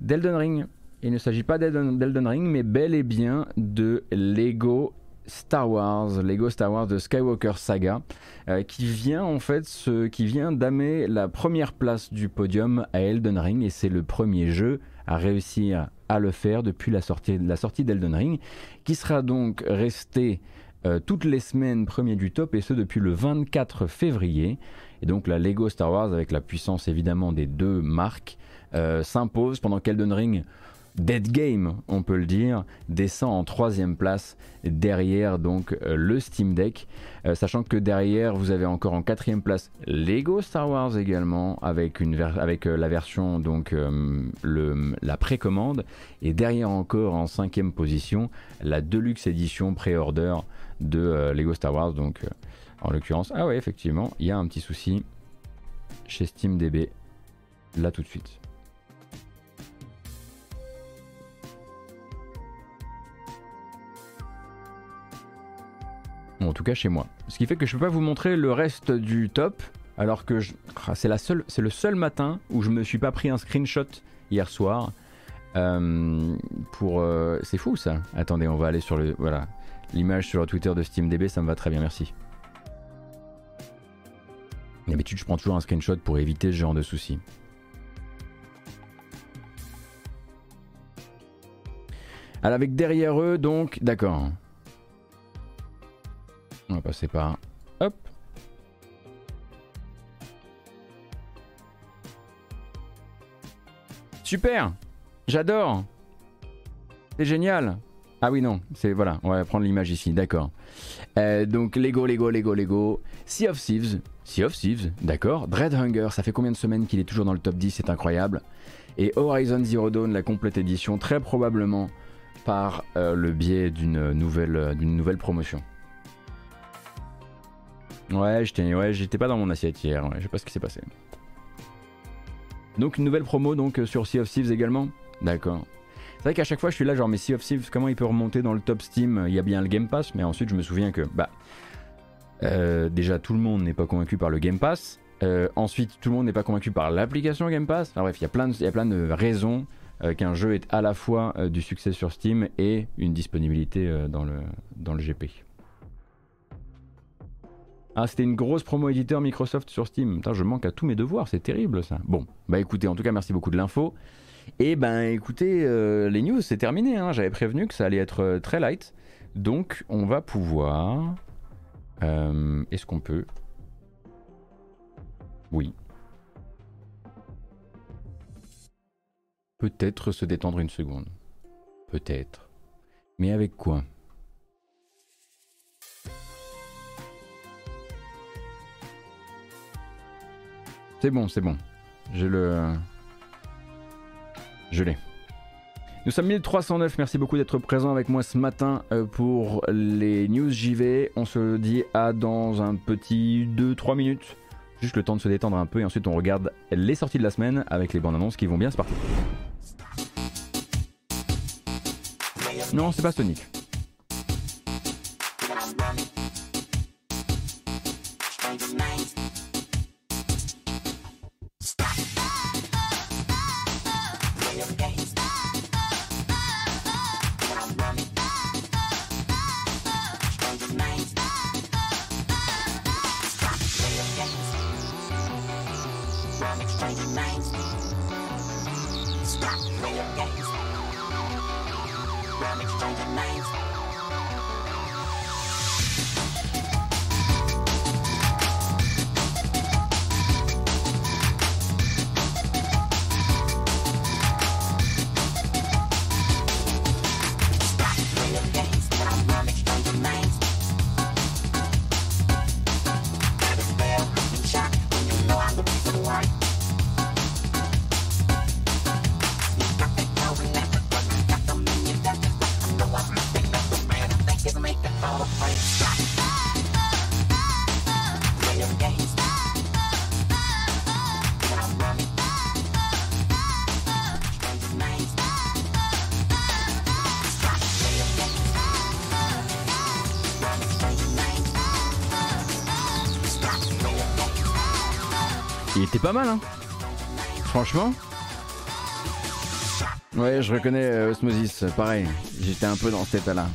d'Elden Ring, il ne s'agit pas d'Elden Ring, mais bel et bien de Lego Star Wars, Lego Star Wars de Skywalker Saga, euh, qui vient en fait ce, qui vient d'amer la première place du podium à Elden Ring et c'est le premier jeu à réussir à le faire depuis la sortie, la sortie d'Elden Ring, qui sera donc resté euh, toutes les semaines premier du top et ce depuis le 24 février. Et donc la Lego Star Wars, avec la puissance évidemment des deux marques, euh, s'impose pendant qu'Elden Ring Dead Game, on peut le dire, descend en troisième place derrière donc euh, le Steam Deck, euh, sachant que derrière vous avez encore en quatrième place Lego Star Wars également avec, euh, la version donc le, la précommande. Et derrière encore en cinquième position la Deluxe édition pré-order de Lego Star Wars. Donc en l'occurrence ah ouais effectivement il y a un petit souci chez SteamDB là tout de suite. En tout cas chez moi. Ce qui fait que je peux pas vous montrer le reste du top, alors que ah, c'est le seul matin où je me suis pas pris un screenshot hier soir. Euh, pour, euh, c'est fou ça. Attendez, on va aller sur le, voilà, l'image sur le Twitter de SteamDB, ça me va très bien, merci. D'habitude, je prends toujours un screenshot pour éviter ce genre de soucis. Alors avec derrière eux, donc, d'accord. On va passer par... Hop Super J'adore C'est génial Ah oui, non, c'est... Voilà, on va prendre l'image ici, d'accord. Euh, donc Lego, Lego, Lego, Lego. Sea of Thieves. Sea of Thieves, d'accord. Dread Hunger, ça fait combien de semaines qu'il est toujours dans le top 10, c'est incroyable. Et Horizon Zero Dawn, la complète édition, très probablement par euh, le biais d'une nouvelle, d'une nouvelle promotion. Ouais, j'étais ouais, pas dans mon assiette hier, je sais pas ce qui s'est passé. Donc une nouvelle promo donc euh, sur Sea of Thieves également D'accord. C'est vrai qu'à chaque fois je suis là genre mais Sea of Thieves comment il peut remonter dans le top Steam? Il y a bien le Game Pass mais ensuite je me souviens que bah euh, déjà tout le monde n'est pas convaincu par le Game Pass. Euh, ensuite tout le monde n'est pas convaincu par l'application Game Pass. Enfin bref il y a plein de, y a plein de raisons qu'un jeu est à la fois du succès sur Steam et une disponibilité dans, le, dans le GP. Ah, c'était une grosse promo éditeur Microsoft sur Steam. je manque à tous mes devoirs, c'est terrible ça. Bon, bah écoutez, en tout cas, merci beaucoup de l'info. Et ben écoutez, euh, les news, c'est terminé. Hein. J'avais prévenu que ça allait être euh, très light. Donc, on va pouvoir. Euh, est-ce qu'on peut? Oui. Peut-être se détendre une seconde. Peut-être. Mais avec quoi? C'est bon, c'est bon. Je le. Je l'ai. Nous sommes 1309, merci beaucoup d'être présent avec moi ce matin euh, pour les news JV. On se dit à dans un petit 2-3 minutes. Juste le temps de se détendre un peu et ensuite on regarde les sorties de la semaine avec les bandes annonces qui vont bien, c'est parti. Non, c'est pas Sonic. Pas mal, hein Franchement Ouais, je reconnais euh, Osmosis, pareil. J'étais un peu dans cet état-là.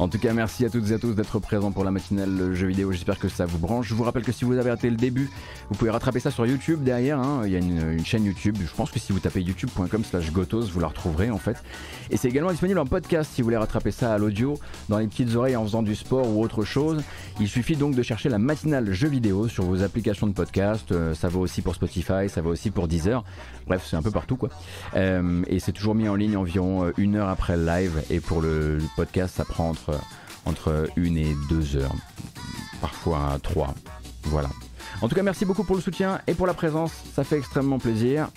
En tout cas, merci à toutes et à tous d'être présents pour la matinale jeu vidéo. J'espère que ça vous branche. Je vous rappelle que si vous avez raté le début, vous pouvez rattraper ça sur YouTube derrière. Hein. Il y a une, chaîne YouTube. Je pense que si vous tapez youtube.com/slash gotos, vous la retrouverez en fait. Et c'est également disponible en podcast si vous voulez rattraper ça à l'audio, dans les petites oreilles en faisant du sport ou autre chose. Il suffit donc de chercher la matinale jeu vidéo sur vos applications de podcast. Euh, ça vaut aussi pour Spotify, ça vaut aussi pour Deezer. Bref, c'est un peu partout quoi. Euh, et c'est toujours mis en ligne environ euh, une heure après le live. Et pour le podcast, ça prend entre, entre une et deux heures, parfois trois. Voilà. En tout cas, merci beaucoup pour le soutien et pour la présence, ça fait extrêmement plaisir.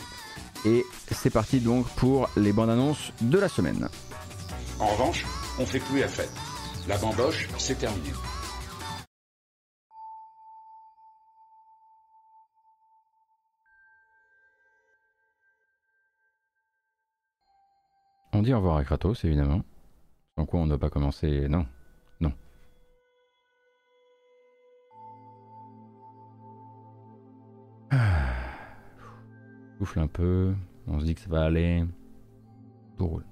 Et c'est parti donc pour les bandes annonces de la semaine. En revanche, on fait plus la fête. La bamboche, c'est terminé. On dit au revoir à Kratos, évidemment. Sans quoi on ne doit pas commencer. Non, non. Ah. Souffle un peu. On se dit que ça va aller. Tout roule.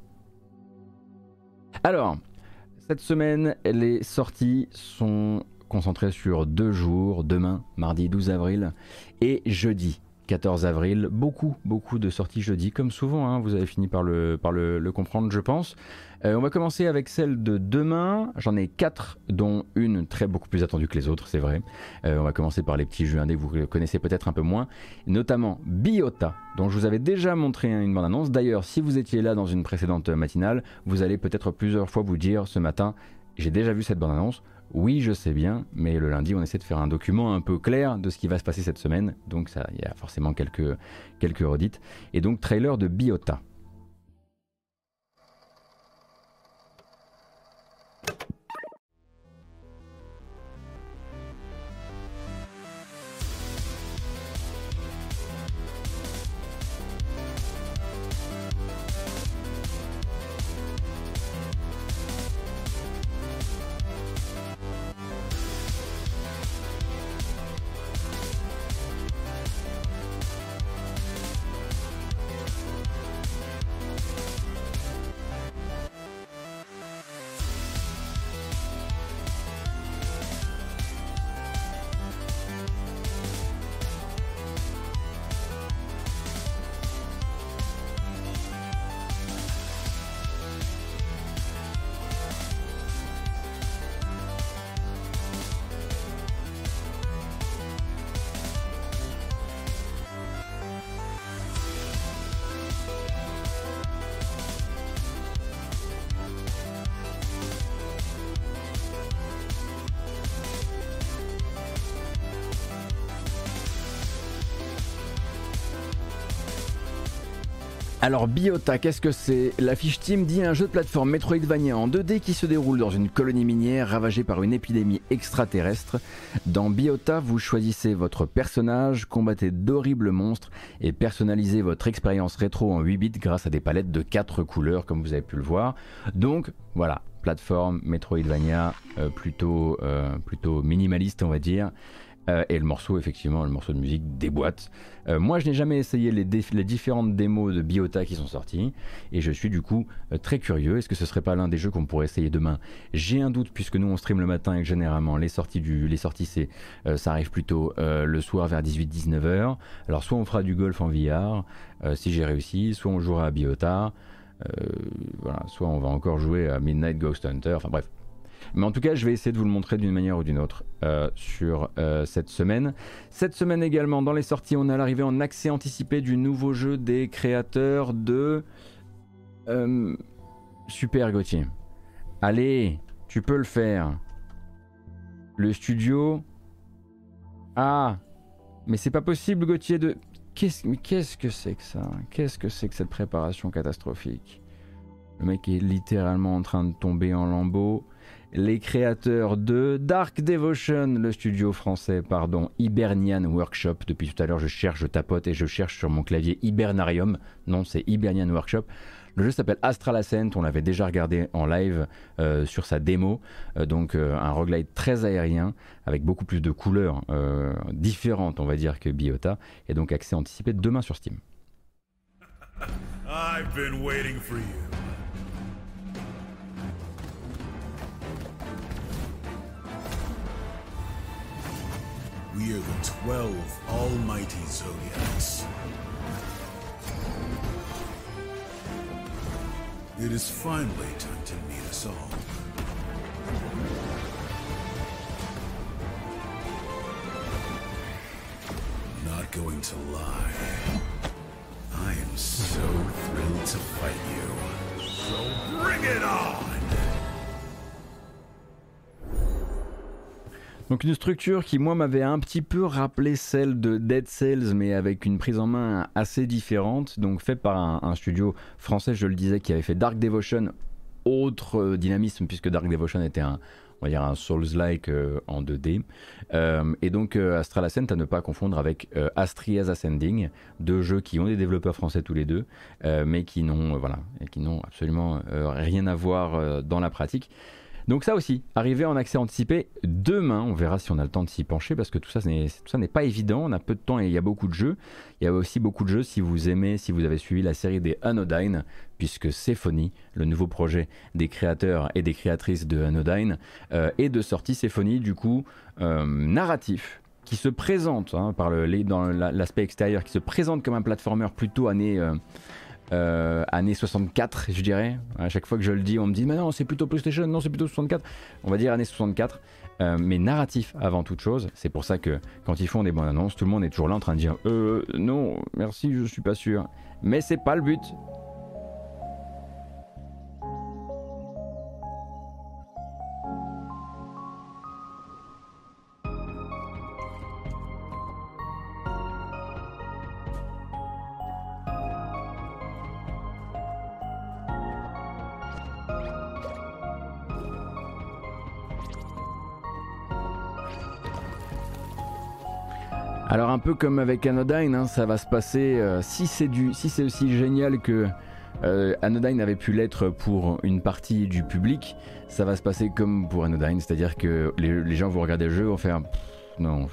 Alors, cette semaine, les sorties sont concentrées sur deux jours, demain, mardi 12 avril, et jeudi 14 avril. Beaucoup, beaucoup de sorties jeudi, comme souvent, hein, vous avez fini par le, comprendre, je pense. Euh, on va commencer avec celle de demain. J'en ai quatre, dont une très beaucoup plus attendue que les autres, c'est vrai. Euh, on va commencer par les petits jeux indés que vous connaissez peut-être un peu moins, notamment Biota, dont je vous avais déjà montré une bande-annonce. D'ailleurs, si vous étiez là dans une précédente matinale, vous allez peut-être plusieurs fois vous dire ce matin, j'ai déjà vu cette bande-annonce. Oui, je sais bien, mais le lundi, on essaie de faire un document un peu clair de ce qui va se passer cette semaine. Donc, il y a forcément quelques, quelques redites. Et donc, trailer de Biota. Alors Biota, qu'est-ce que c'est? La fiche Team dit un jeu de plateforme Metroidvania en 2D qui se déroule dans une colonie minière ravagée par une épidémie extraterrestre. Dans Biota, vous choisissez votre personnage, combattez d'horribles monstres et personnalisez votre expérience rétro en 8 bits grâce à des palettes de 4 couleurs comme vous avez pu le voir. Donc voilà, plateforme Metroidvania euh, plutôt, euh, plutôt minimaliste on va dire. Euh, et le morceau, effectivement, le morceau de musique déboîte. Euh, moi, je n'ai jamais essayé les, différentes démos de Biota qui sont sorties, et je suis du coup euh, très curieux. Est-ce que ce serait pas l'un des jeux qu'on pourrait essayer demain? J'ai un doute puisque nous on stream le matin et que généralement les sorties du, les sorties c'est, ça arrive plutôt le soir vers 18-19 h Alors soit on fera du golf en VR si j'ai réussi, soit on jouera à Biota. voilà, soit on va encore jouer à Midnight Ghost Hunter, enfin bref, mais en tout cas, je vais essayer de vous le montrer d'une manière ou d'une autre euh, sur euh, cette semaine. Cette semaine également, dans les sorties, on a l'arrivée en accès anticipé du nouveau jeu des créateurs de... Euh, Super Gauthier. Allez, tu peux le faire. Le studio... Ah Mais c'est pas possible Gauthier de... Qu'est-ce que c'est que ça? Qu'est-ce que c'est que cette préparation catastrophique? Le mec est littéralement en train de tomber en lambeaux les créateurs de Dark Devotion, le studio français, pardon, Hibernian Workshop. Depuis tout à l'heure, je cherche, je tapote et je cherche sur mon clavier Hibernarium. Non, c'est Hibernian Workshop. Le jeu s'appelle Astral Ascent, on l'avait déjà regardé en live euh, sur sa démo, euh, donc euh, un roguelite très aérien avec beaucoup plus de couleurs différentes, on va dire, que Biota, et donc accès anticipé demain sur Steam. I've been waiting for you. We are the twelve almighty zodiacs. It is finally time to meet us all. not going to lie. I am so thrilled to fight you. So bring it on! Donc une structure qui moi m'avait un petit peu rappelé celle de Dead Cells mais avec une prise en main assez différente, donc fait par un, studio français je le disais qui avait fait Dark Devotion, autre euh, dynamisme puisque Dark Devotion était un, on va Souls-like euh, en 2D. Euh, et donc Astral Ascent à ne pas confondre avec Astria's Ascending, deux jeux qui ont des développeurs français tous les deux, mais qui n'ont qui n'ont absolument rien à voir dans la pratique. Donc ça aussi, arriver en accès anticipé demain, on verra si on a le temps de s'y pencher parce que tout ça n'est pas évident, on a peu de temps et il y a beaucoup de jeux. Il y a aussi beaucoup de jeux si vous aimez, si vous avez suivi la série des Anodyne, puisque Symphony, le nouveau projet des créateurs et des créatrices de Anodyne, euh, est de sortie Symphony du coup euh, narratif qui se présente hein, dans l'aspect extérieur, qui se présente comme un platformer plutôt année euh, euh, années 64, je dirais. À chaque fois que je le dis, on me dit, mais non, c'est plutôt PlayStation, non, c'est plutôt 64. On va dire années 64, euh, mais narratif avant toute chose. C'est pour ça que quand ils font des bonnes annonces, tout le monde est toujours là en train de dire, euh, non, merci, je suis pas sûr. Mais c'est pas le but. Comme avec Anodyne, hein, ça va se passer, euh, si c'est si aussi génial que euh, Anodyne avait pu l'être pour une partie du public, ça va se passer comme pour Anodyne, c'est-à-dire que les, gens vont regarder le jeu, vont faire non,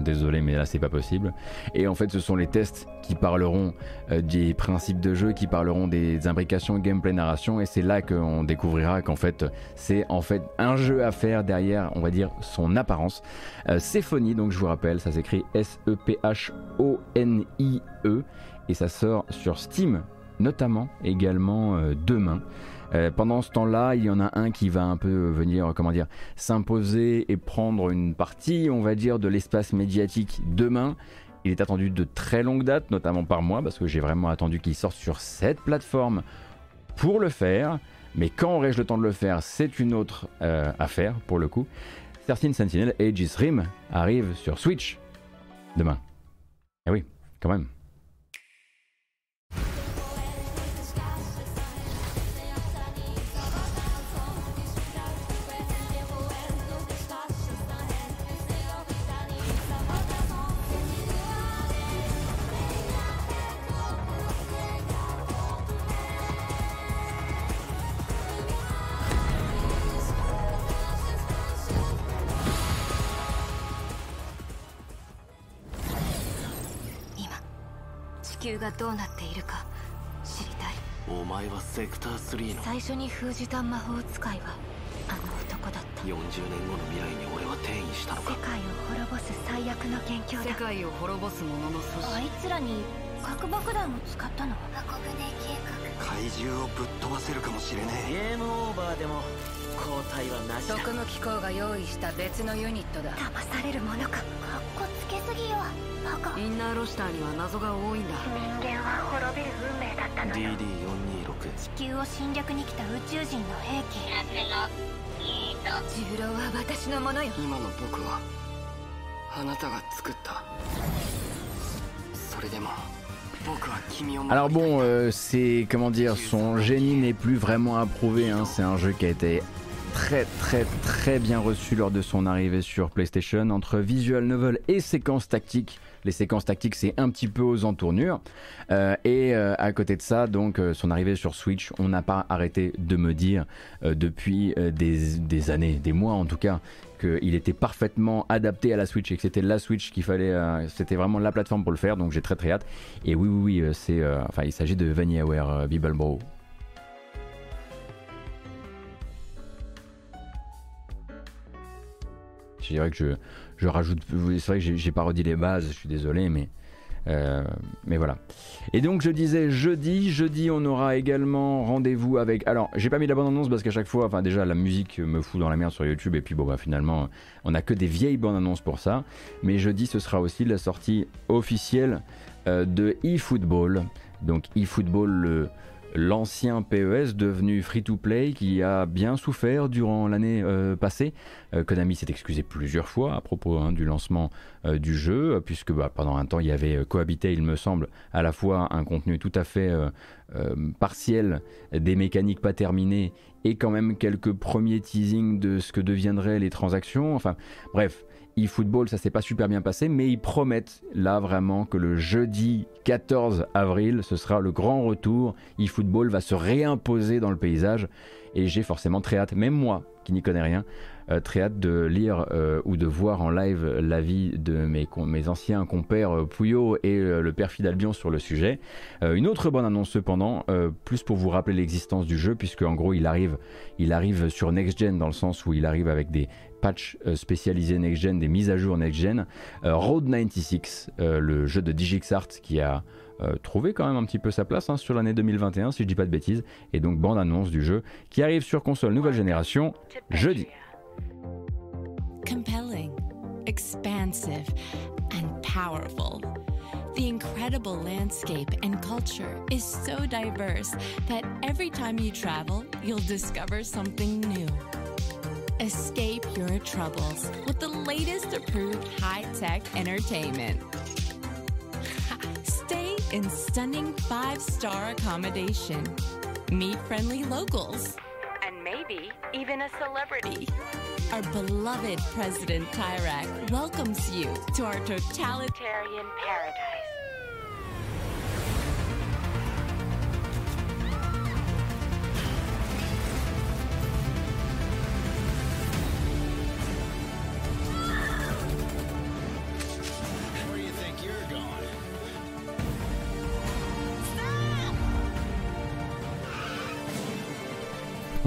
désolé, mais là c'est pas possible. Et en fait, ce sont les tests qui parleront euh, des principes de jeu, qui parleront des imbrications gameplay narration, et c'est là qu'on découvrira qu'en fait c'est en fait un jeu à faire derrière, on va dire, son apparence. Euh, donc je vous rappelle, ça s'écrit S-E-P-H-O-N-I-E, e, et ça sort sur Steam, notamment également euh, demain. Euh, pendant ce temps-là, il y en a un qui va un peu venir, comment dire, s'imposer et prendre une partie, on va dire, de l'espace médiatique demain. Il est attendu de très longue date, notamment par moi, parce que j'ai vraiment attendu qu'il sorte sur cette plateforme pour le faire. Mais quand aurai-je le temps de le faire, c'est une autre euh, affaire pour le coup. 13 Sentinel Aegis Rim arrive sur Switch demain. Eh oui, quand même. なっているか知りたい。お前はセクター3の。最初に封じた魔法使いはあの男だった。40年後の未来に俺は転移したのか。世界を滅ぼす最悪の元凶だ。世界を滅ぼす者の組織あいつらに核爆弾を使ったの箱舟計怪獣をぶっ飛ばせるかもしれねえ。ゲームオーバーでも交代はなしだ。特務機構が用意した別のユニットだ。画騙されるものか。かっこつけすぎよ インナーロシターには謎が多いんだ人間は滅びる運命だったのよ DD426 地球を侵略に来た宇宙人の兵器重郎は私のものよ今の僕はあなたが作ったそれでも僕は君を Alors bon, euh, c'est comment dire, son génie n'est plus vraiment approuvé. Hein. C'est un jeu qui a été très très très bien reçu lors de son arrivée sur PlayStation. Entre visual novel et séquences tactiques, les séquences tactiques c'est un petit peu aux entournures. Euh, et euh, à côté de ça, donc euh, son arrivée sur Switch, on n'a pas arrêté de me dire depuis des, des années, des mois en tout cas, qu'il était parfaitement adapté à la Switch et que c'était la Switch qu'il fallait, c'était vraiment la plateforme pour le faire. Donc j'ai très très hâte. Et oui oui oui, c'est, il s'agit de VanillaWare euh, Bro. Je dirais que je, je rajoute, c'est vrai que j'ai- pas redit les bases, je suis désolé, mais euh, mais voilà. Et donc je disais jeudi, jeudi on aura également rendez-vous avec. Alors j'ai pas mis la bande annonce parce qu'à chaque fois, enfin déjà la musique me fout dans la merde sur YouTube et puis bon bah finalement on a que des vieilles bandes annonces pour ça. Mais jeudi ce sera aussi la sortie officielle euh, de eFootball. Donc eFootball le l'ancien PES devenu free-to-play qui a bien souffert durant l'année euh, passée. Euh, Konami s'est excusé plusieurs fois à propos hein, du lancement euh, du jeu, puisque bah, pendant un temps il y avait cohabité, il me semble, à la fois un contenu tout à fait partiel, des mécaniques pas terminées, et quand même quelques premiers teasings de ce que deviendraient les transactions. Enfin, bref. eFootball, ça s'est pas super bien passé, mais ils promettent là vraiment que le jeudi 14 avril, ce sera le grand retour. eFootball va se réimposer dans le paysage et j'ai forcément très hâte, même moi qui n'y connais rien, euh, très hâte de lire euh, ou de voir en live l'avis de mes, anciens compères euh, Pouillot et le père Albion sur le sujet. Une autre bonne annonce cependant, plus pour vous rappeler l'existence du jeu, puisque en gros il arrive, il arrive sur Next Gen dans le sens où il arrive avec des patchs euh, spécialisés Next Gen, des mises à jour Next Gen. Euh, Road 96, euh, le jeu de DigixArt qui a euh, trouvé quand même un petit peu sa place hein, sur l'année 2021, si je dis pas de bêtises, et donc bande annonce du jeu qui arrive sur console nouvelle génération jeudi. Compelling, expansive, and powerful. The incredible landscape and culture is so diverse that every time you travel, you'll discover something new. Escape your troubles with the latest approved high tech entertainment. (laughs) Stay in stunning five star accommodation. Meet friendly locals. And maybe even a celebrity. Our beloved President Tyrak welcomes you to our totalitarian paradise.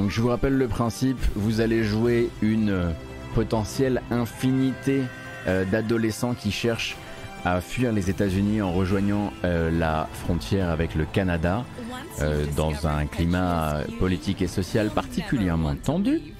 Donc je vous rappelle le principe, vous allez jouer une euh, potentielle infinité euh, d'adolescents qui cherchent à fuir les États-Unis en rejoignant euh, la frontière avec le Canada euh, dans un climat politique et social particulièrement tendu.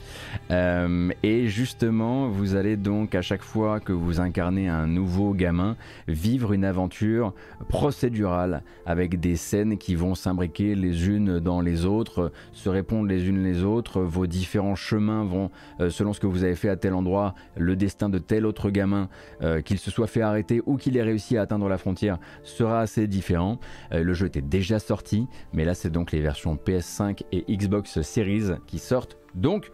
Euh, et justement, vous allez donc à chaque fois que vous incarnez un nouveau gamin, vivre une aventure procédurale avec des scènes qui vont s'imbriquer les unes dans les autres, se répondre les unes les autres. Vos différents chemins vont, euh, selon ce que vous avez fait à tel endroit, le destin de tel autre gamin, euh, qu'il se soit fait arrêter ou qu'il ait réussi à atteindre la frontière, sera assez différent. Le jeu était déjà sorti, mais là c'est donc les versions PS5 et Xbox Series qui sortent. Donc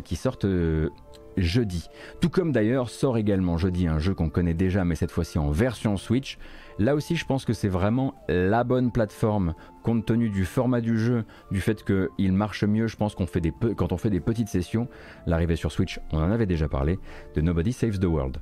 qui sortent euh, jeudi. Tout comme d'ailleurs sort également jeudi un jeu qu'on connaît déjà, mais cette fois-ci en version Switch. Là aussi, je pense que c'est vraiment la bonne plateforme compte tenu du format du jeu, du fait qu'il marche mieux. Je pense qu'on fait des quand on fait des petites sessions. L'arrivée sur Switch, on en avait déjà parlé, de Nobody Saves the World.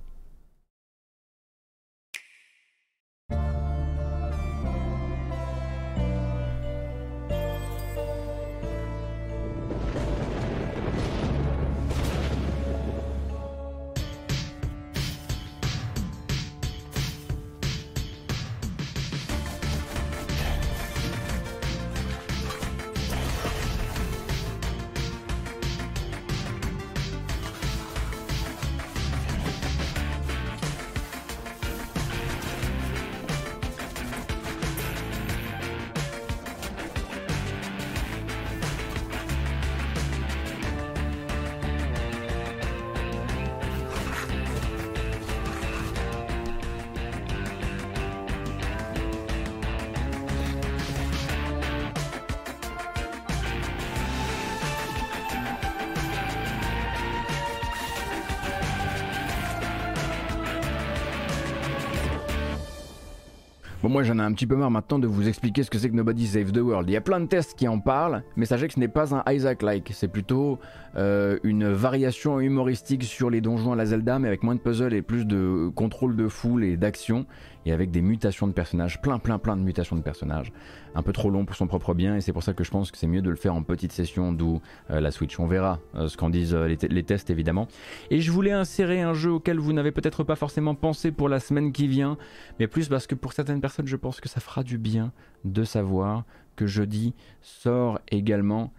Moi j'en ai un petit peu marre maintenant de vous expliquer ce que c'est que Nobody Save the World. Il y a plein de tests qui en parlent, mais sachez que ce n'est pas un Isaac-like. C'est plutôt euh, une variation humoristique sur les donjons à la Zelda, mais avec moins de puzzles et plus de contrôle de foule et d'action et avec des mutations de personnages, plein plein plein de mutations de personnages, un peu trop long pour son propre bien et c'est pour ça que je pense que c'est mieux de le faire en petite session, d'où euh, la Switch. On verra euh, ce qu'en disent euh, les, tests évidemment. Et je voulais insérer un jeu auquel vous n'avez peut-être pas forcément pensé pour la semaine qui vient, mais plus parce que pour certaines personnes je pense que ça fera du bien de savoir que jeudi sort également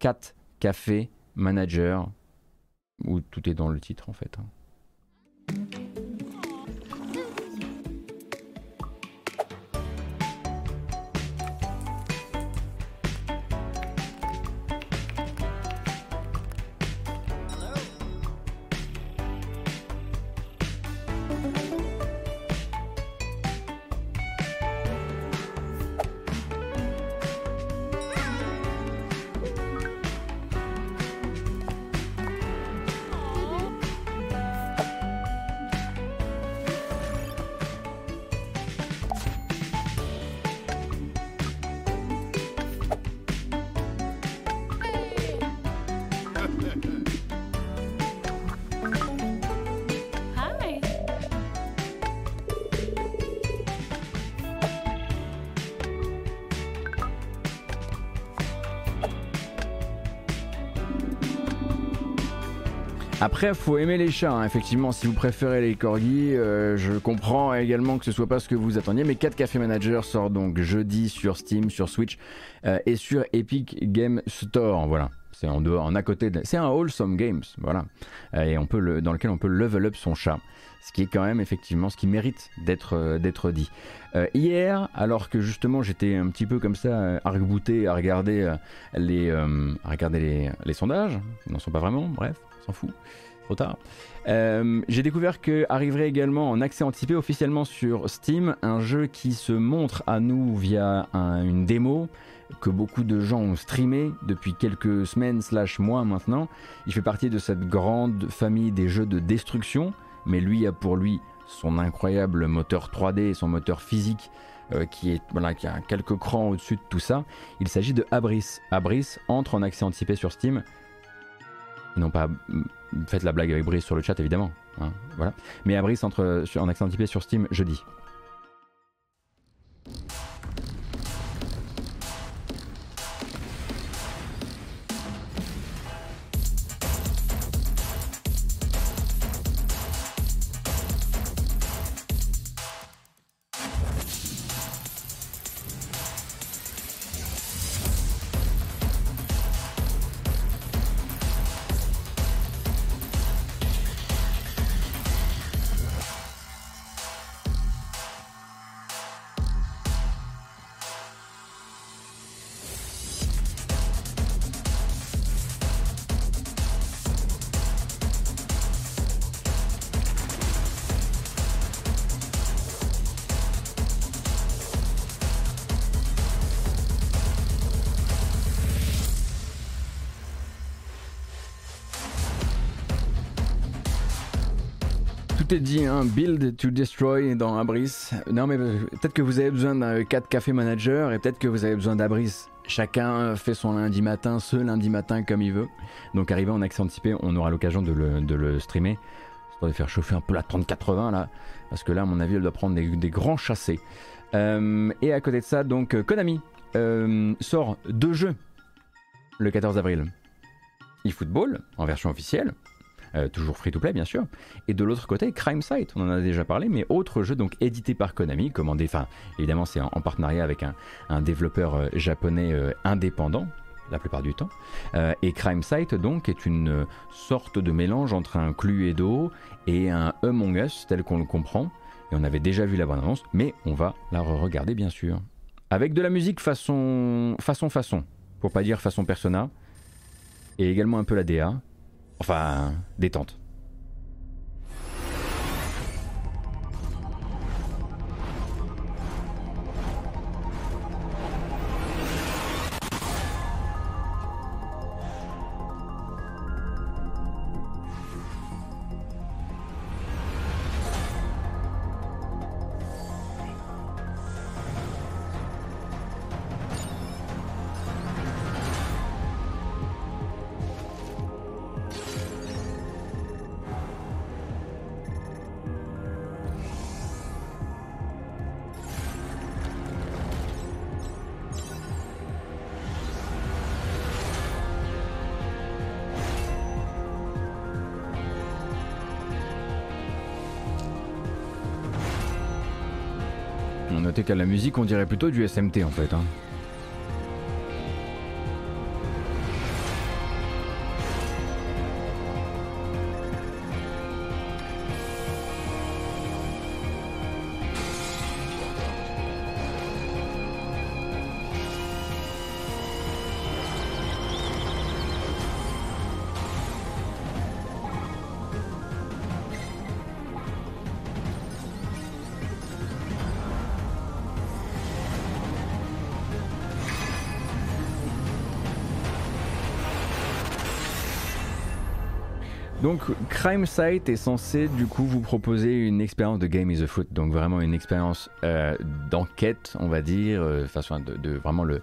4 Café Manager, où tout est dans le titre en fait. Hein. Après, faut aimer les chats, hein. effectivement, si vous préférez les corgis, euh, je comprends également que ce soit pas ce que vous attendiez, mais 4 Café Manager sort donc jeudi sur Steam, sur Switch euh, et sur Epic Game Store, voilà. C'est en dehors, en à côté de... C'est un wholesome games, voilà. Euh, et on peut le... dans lequel on peut level up son chat. Ce qui est quand même effectivement ce qui mérite d'être d'être dit. hier, alors que justement j'étais un petit peu comme ça, arc-bouté à regarder, les, à regarder les, les sondages, ils n'en sont pas vraiment, bref trop tard. Euh, j'ai découvert que arriverait également en accès anticipé officiellement sur Steam un jeu qui se montre à nous via une démo que beaucoup de gens ont streamé depuis quelques semaines slash mois maintenant. Il fait partie de cette grande famille des jeux de destruction, mais lui a pour lui son incroyable moteur 3D et son moteur physique euh, qui, est, voilà, qui a quelques crans au-dessus de tout ça. Il s'agit de Abris. Abris entre en accès anticipé sur Steam non pas faites la blague avec Brice sur le chat évidemment. Hein. Mais à Brice entre, en accent anticipé sur Steam jeudi. Dit, un build to destroy dans Abris. Non, mais euh, peut-être que vous avez besoin d'un 4 café manager et peut-être que vous avez besoin d'Abris. Chacun fait son lundi matin, ce lundi matin comme il veut. Donc, arrivé en accès anticipé, on aura l'occasion de le, streamer. Histoire de faire chauffer un peu la 3080 là. Parce que là, à mon avis, elle doit prendre des, grands chassés. Euh, et à côté de ça, donc, Konami euh, sort deux jeux le 14 avril. eFootball en version officielle, euh, toujours free to play bien sûr. Et de l'autre côté, Crime Site, on en a déjà parlé, mais autre jeu donc édité par Konami, commandé, enfin évidemment c'est en, partenariat avec un, développeur euh, japonais euh, indépendant la plupart du temps. et Crime Site donc est une sorte de mélange entre un Cluedo et un Among Us tel qu'on le comprend. Et on avait déjà vu la bonne annonce, mais on va la re-regarder bien sûr. Avec de la musique façon façon façon, pour pas dire façon persona, et également un peu la DA, Enfin, détente. On qu'à la musique, on dirait plutôt du SMT en fait. Hein. Donc Crime Site est censé du coup vous proposer une expérience de Game is a Foot, donc vraiment une expérience euh, d'enquête, on va dire, euh, façon de, vraiment le,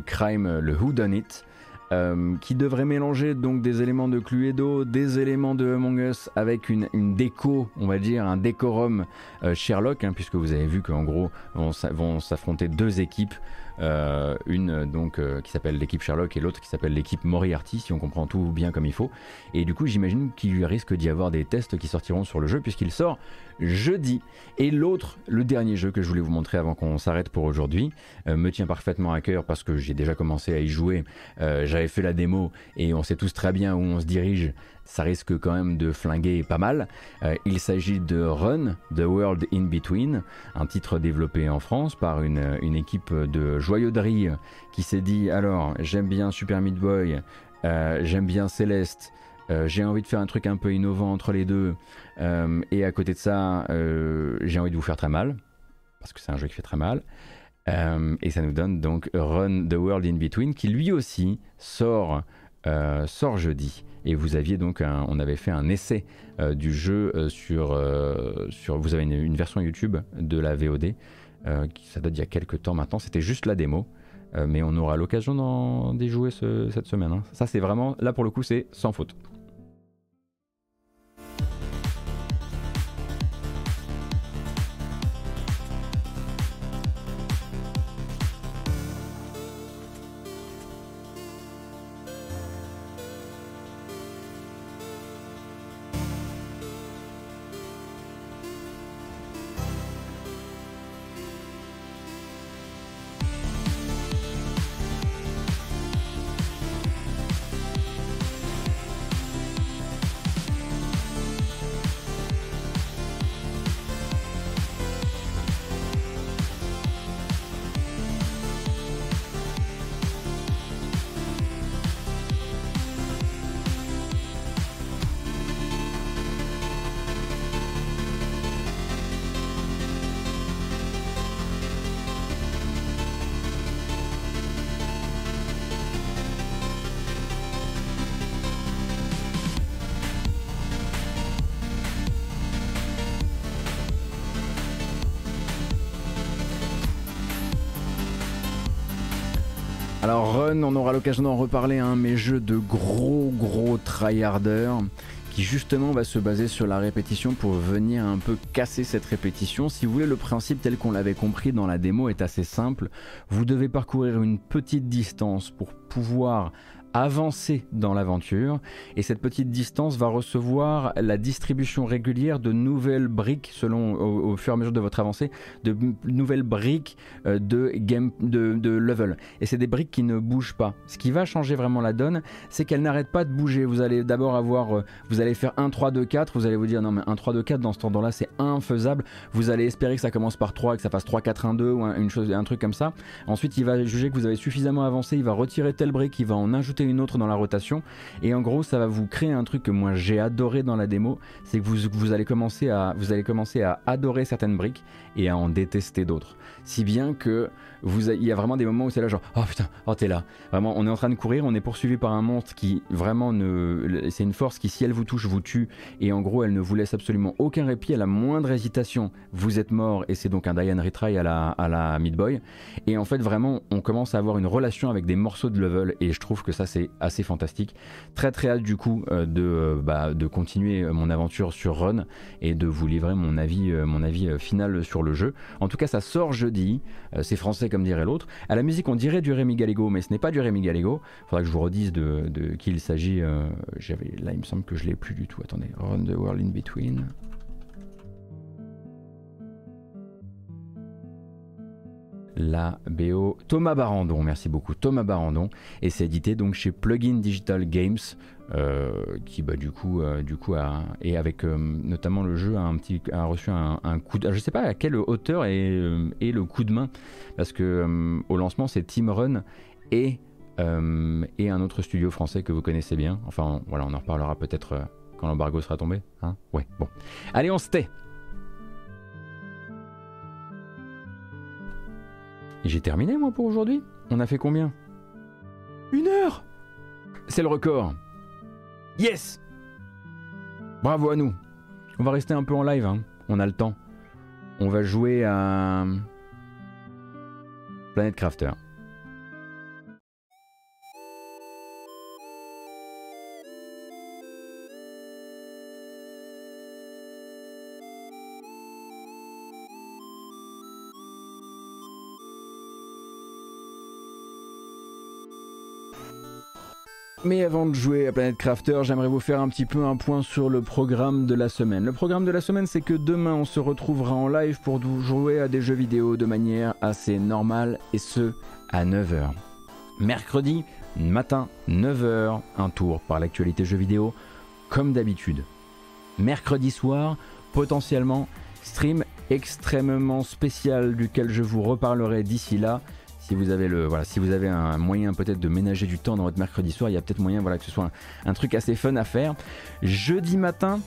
crime, le who done it, euh, qui devrait mélanger donc des éléments de Cluedo, des éléments de Among Us avec une, déco, on va dire un décorum Sherlock, hein, puisque vous avez vu qu'en gros vont s'affronter deux équipes. Euh, une donc euh, qui s'appelle l'équipe Sherlock et l'autre qui s'appelle l'équipe Moriarty, si on comprend tout bien comme il faut. Et du coup, j'imagine qu'il risque d'y avoir des tests qui sortiront sur le jeu puisqu'il sort jeudi. Et l'autre, le dernier jeu que je voulais vous montrer avant qu'on s'arrête pour aujourd'hui, euh, me tient parfaitement à cœur parce que j'ai déjà commencé à y jouer. J'avais fait la démo et on sait tous très bien où on se dirige ça risque quand même de flinguer pas mal. Euh, il s'agit de Run, The World in Between, un titre développé en France par une, équipe de joyauderie qui s'est dit alors j'aime bien Super Meat Boy, euh, j'aime bien Céleste. Euh, j'ai envie de faire un truc un peu innovant entre les deux et à côté de ça j'ai envie de vous faire très mal parce que c'est un jeu qui fait très mal et ça nous donne donc Run the World in Between qui lui aussi sort, sort jeudi. Et vous aviez donc on avait fait un essai euh, du jeu euh, sur, euh, sur vous avez une, version YouTube de la VOD qui ça date d'il y a quelques temps maintenant. C'était juste la démo. Mais on aura l'occasion d'en jouer cette semaine hein. ça c'est vraiment là pour le coup c'est sans faute l'occasion d'en reparler, hein, mais jeu de gros gros tryharders qui justement va se baser sur la répétition pour venir un peu casser cette répétition. Si vous voulez, le principe tel qu'on l'avait compris dans la démo est assez simple. Vous devez parcourir une petite distance pour pouvoir avancer dans l'aventure. Et cette petite distance va recevoir la distribution régulière de nouvelles briques selon au, fur et à mesure de votre avancée de nouvelles briques euh, de game de, de level. Et c'est des briques qui ne bougent pas. Ce qui va changer vraiment la donne c'est qu'elles n'arrêtent pas de bouger. Vous allez d'abord avoir euh, vous allez faire 1 3 2 4 vous allez vous dire non mais 1 3 2 4 dans ce temps là c'est infaisable. Vous allez espérer que ça commence par 3 que ça fasse 3 4 1 2 ou une chose un truc comme ça. Ensuite il va juger que vous avez suffisamment avancé. Il va retirer telle brique. Il va en ajouter une autre dans la rotation. Et en gros, ça va vous créer un truc que moi j'ai adoré dans la démo, c'est que vous, vous, allez commencer à, vous allez commencer à adorer certaines briques et à en détester d'autres. Si bien que vous il y a vraiment des moments où c'est là genre oh putain oh t'es là vraiment on est en train de courir on est poursuivi par un monstre qui vraiment ne c'est une force qui si elle vous touche vous tue. Et en gros elle ne vous laisse absolument aucun répit à la moindre hésitation. Vous êtes mort et c'est donc un Diane Retry à la à la Meat Boy. Et en fait vraiment on commence à avoir une relation avec des morceaux de level et je trouve que ça c'est assez fantastique. Très très hâte du coup euh, de euh, bah, de continuer euh, mon aventure sur Run et de vous livrer mon avis mon avis final sur le jeu. En tout cas ça sort jeudi c'est français comme dirait l'autre. À la musique, on dirait du Rémi Gallego, mais ce n'est pas du Rémi Gallego. Il faudra que je vous redise de, de qui il s'agit. Euh, là, il me semble que je l'ai plus du tout. Attendez, Run the World in Between. la BO. Thomas Barandon, merci beaucoup Thomas Barandon. Et c'est édité donc chez Plugin Digital Games. Euh, qui bah, du coup, euh, du coup a, et avec euh, notamment le jeu a, un petit, a reçu un, coup de, je sais pas à quelle hauteur est, le coup de main parce que au lancement c'est Team Run et, et un autre studio français que vous connaissez bien. Enfin voilà on en reparlera peut-être quand l'embargo sera tombé hein. Ouais bon. Allez on se tait. J'ai terminé moi pour aujourd'hui? On a fait combien? Une heure! C'est le record Yes Bravo à nous. On va rester un peu en live, hein. on a le temps. On va jouer à Planet Crafter. Mais avant de jouer à Planet Crafter, j'aimerais vous faire un petit peu un point sur le programme de la semaine. Le programme de la semaine, c'est que demain, on se retrouvera en live pour jouer à des jeux vidéo de manière assez normale, et ce, à 9h. Mercredi, matin, 9h, un tour par l'actualité jeux vidéo, comme d'habitude. Mercredi soir, potentiellement, stream extrêmement spécial duquel je vous reparlerai d'ici là si vous avez un moyen peut-être de ménager du temps dans votre mercredi soir, il y a peut-être moyen voilà que ce soit un, truc assez fun à faire. Jeudi matin,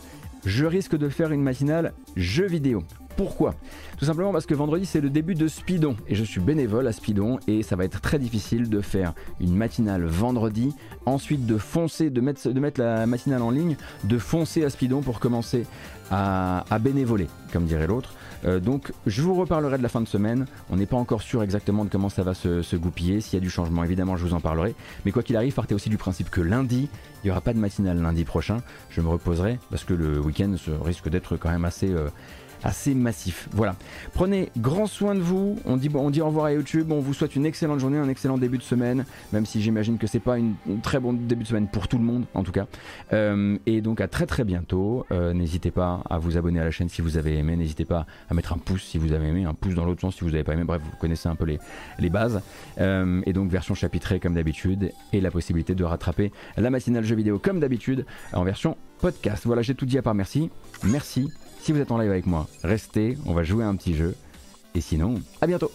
je risque de faire une matinale jeux vidéo. Pourquoi? Tout simplement parce que vendredi c'est le début de Speedon et je suis bénévole à Speedon et ça va être très difficile de faire une matinale vendredi, ensuite de foncer, de mettre, de mettre la matinale en ligne, de foncer à Speedon pour commencer à, à bénévoler, comme dirait l'autre. Euh, donc je vous reparlerai de la fin de semaine. On n'est pas encore sûr exactement de comment ça va se, goupiller. S'il y a du changement, évidemment, je vous en parlerai. Mais quoi qu'il arrive, partez aussi du principe que lundi, il n'y aura pas de matinale lundi prochain. Je me reposerai parce que le week-end risque d'être quand même assez, euh, assez massif. Voilà. Prenez grand soin de vous. On dit, on dit au revoir à YouTube. On vous souhaite une excellente journée, un excellent début de semaine. Même si j'imagine que c'est pas une, très bon début de semaine pour tout le monde, en tout cas. Euh, et donc à très très bientôt. Euh, n'hésitez pas à vous abonner à la chaîne si vous avez aimé. N'hésitez pas à mettre un pouce si vous avez aimé, un pouce dans l'autre sens si vous n'avez pas aimé. Bref, vous connaissez un peu les, les bases. Euh, et donc version chapitrée comme d'habitude et la possibilité de rattraper la matinale jeu vidéo comme d'habitude en version podcast. Voilà, j'ai tout dit à part merci. Merci si vous êtes en live avec moi, restez, on va jouer un petit jeu. Et sinon, à bientôt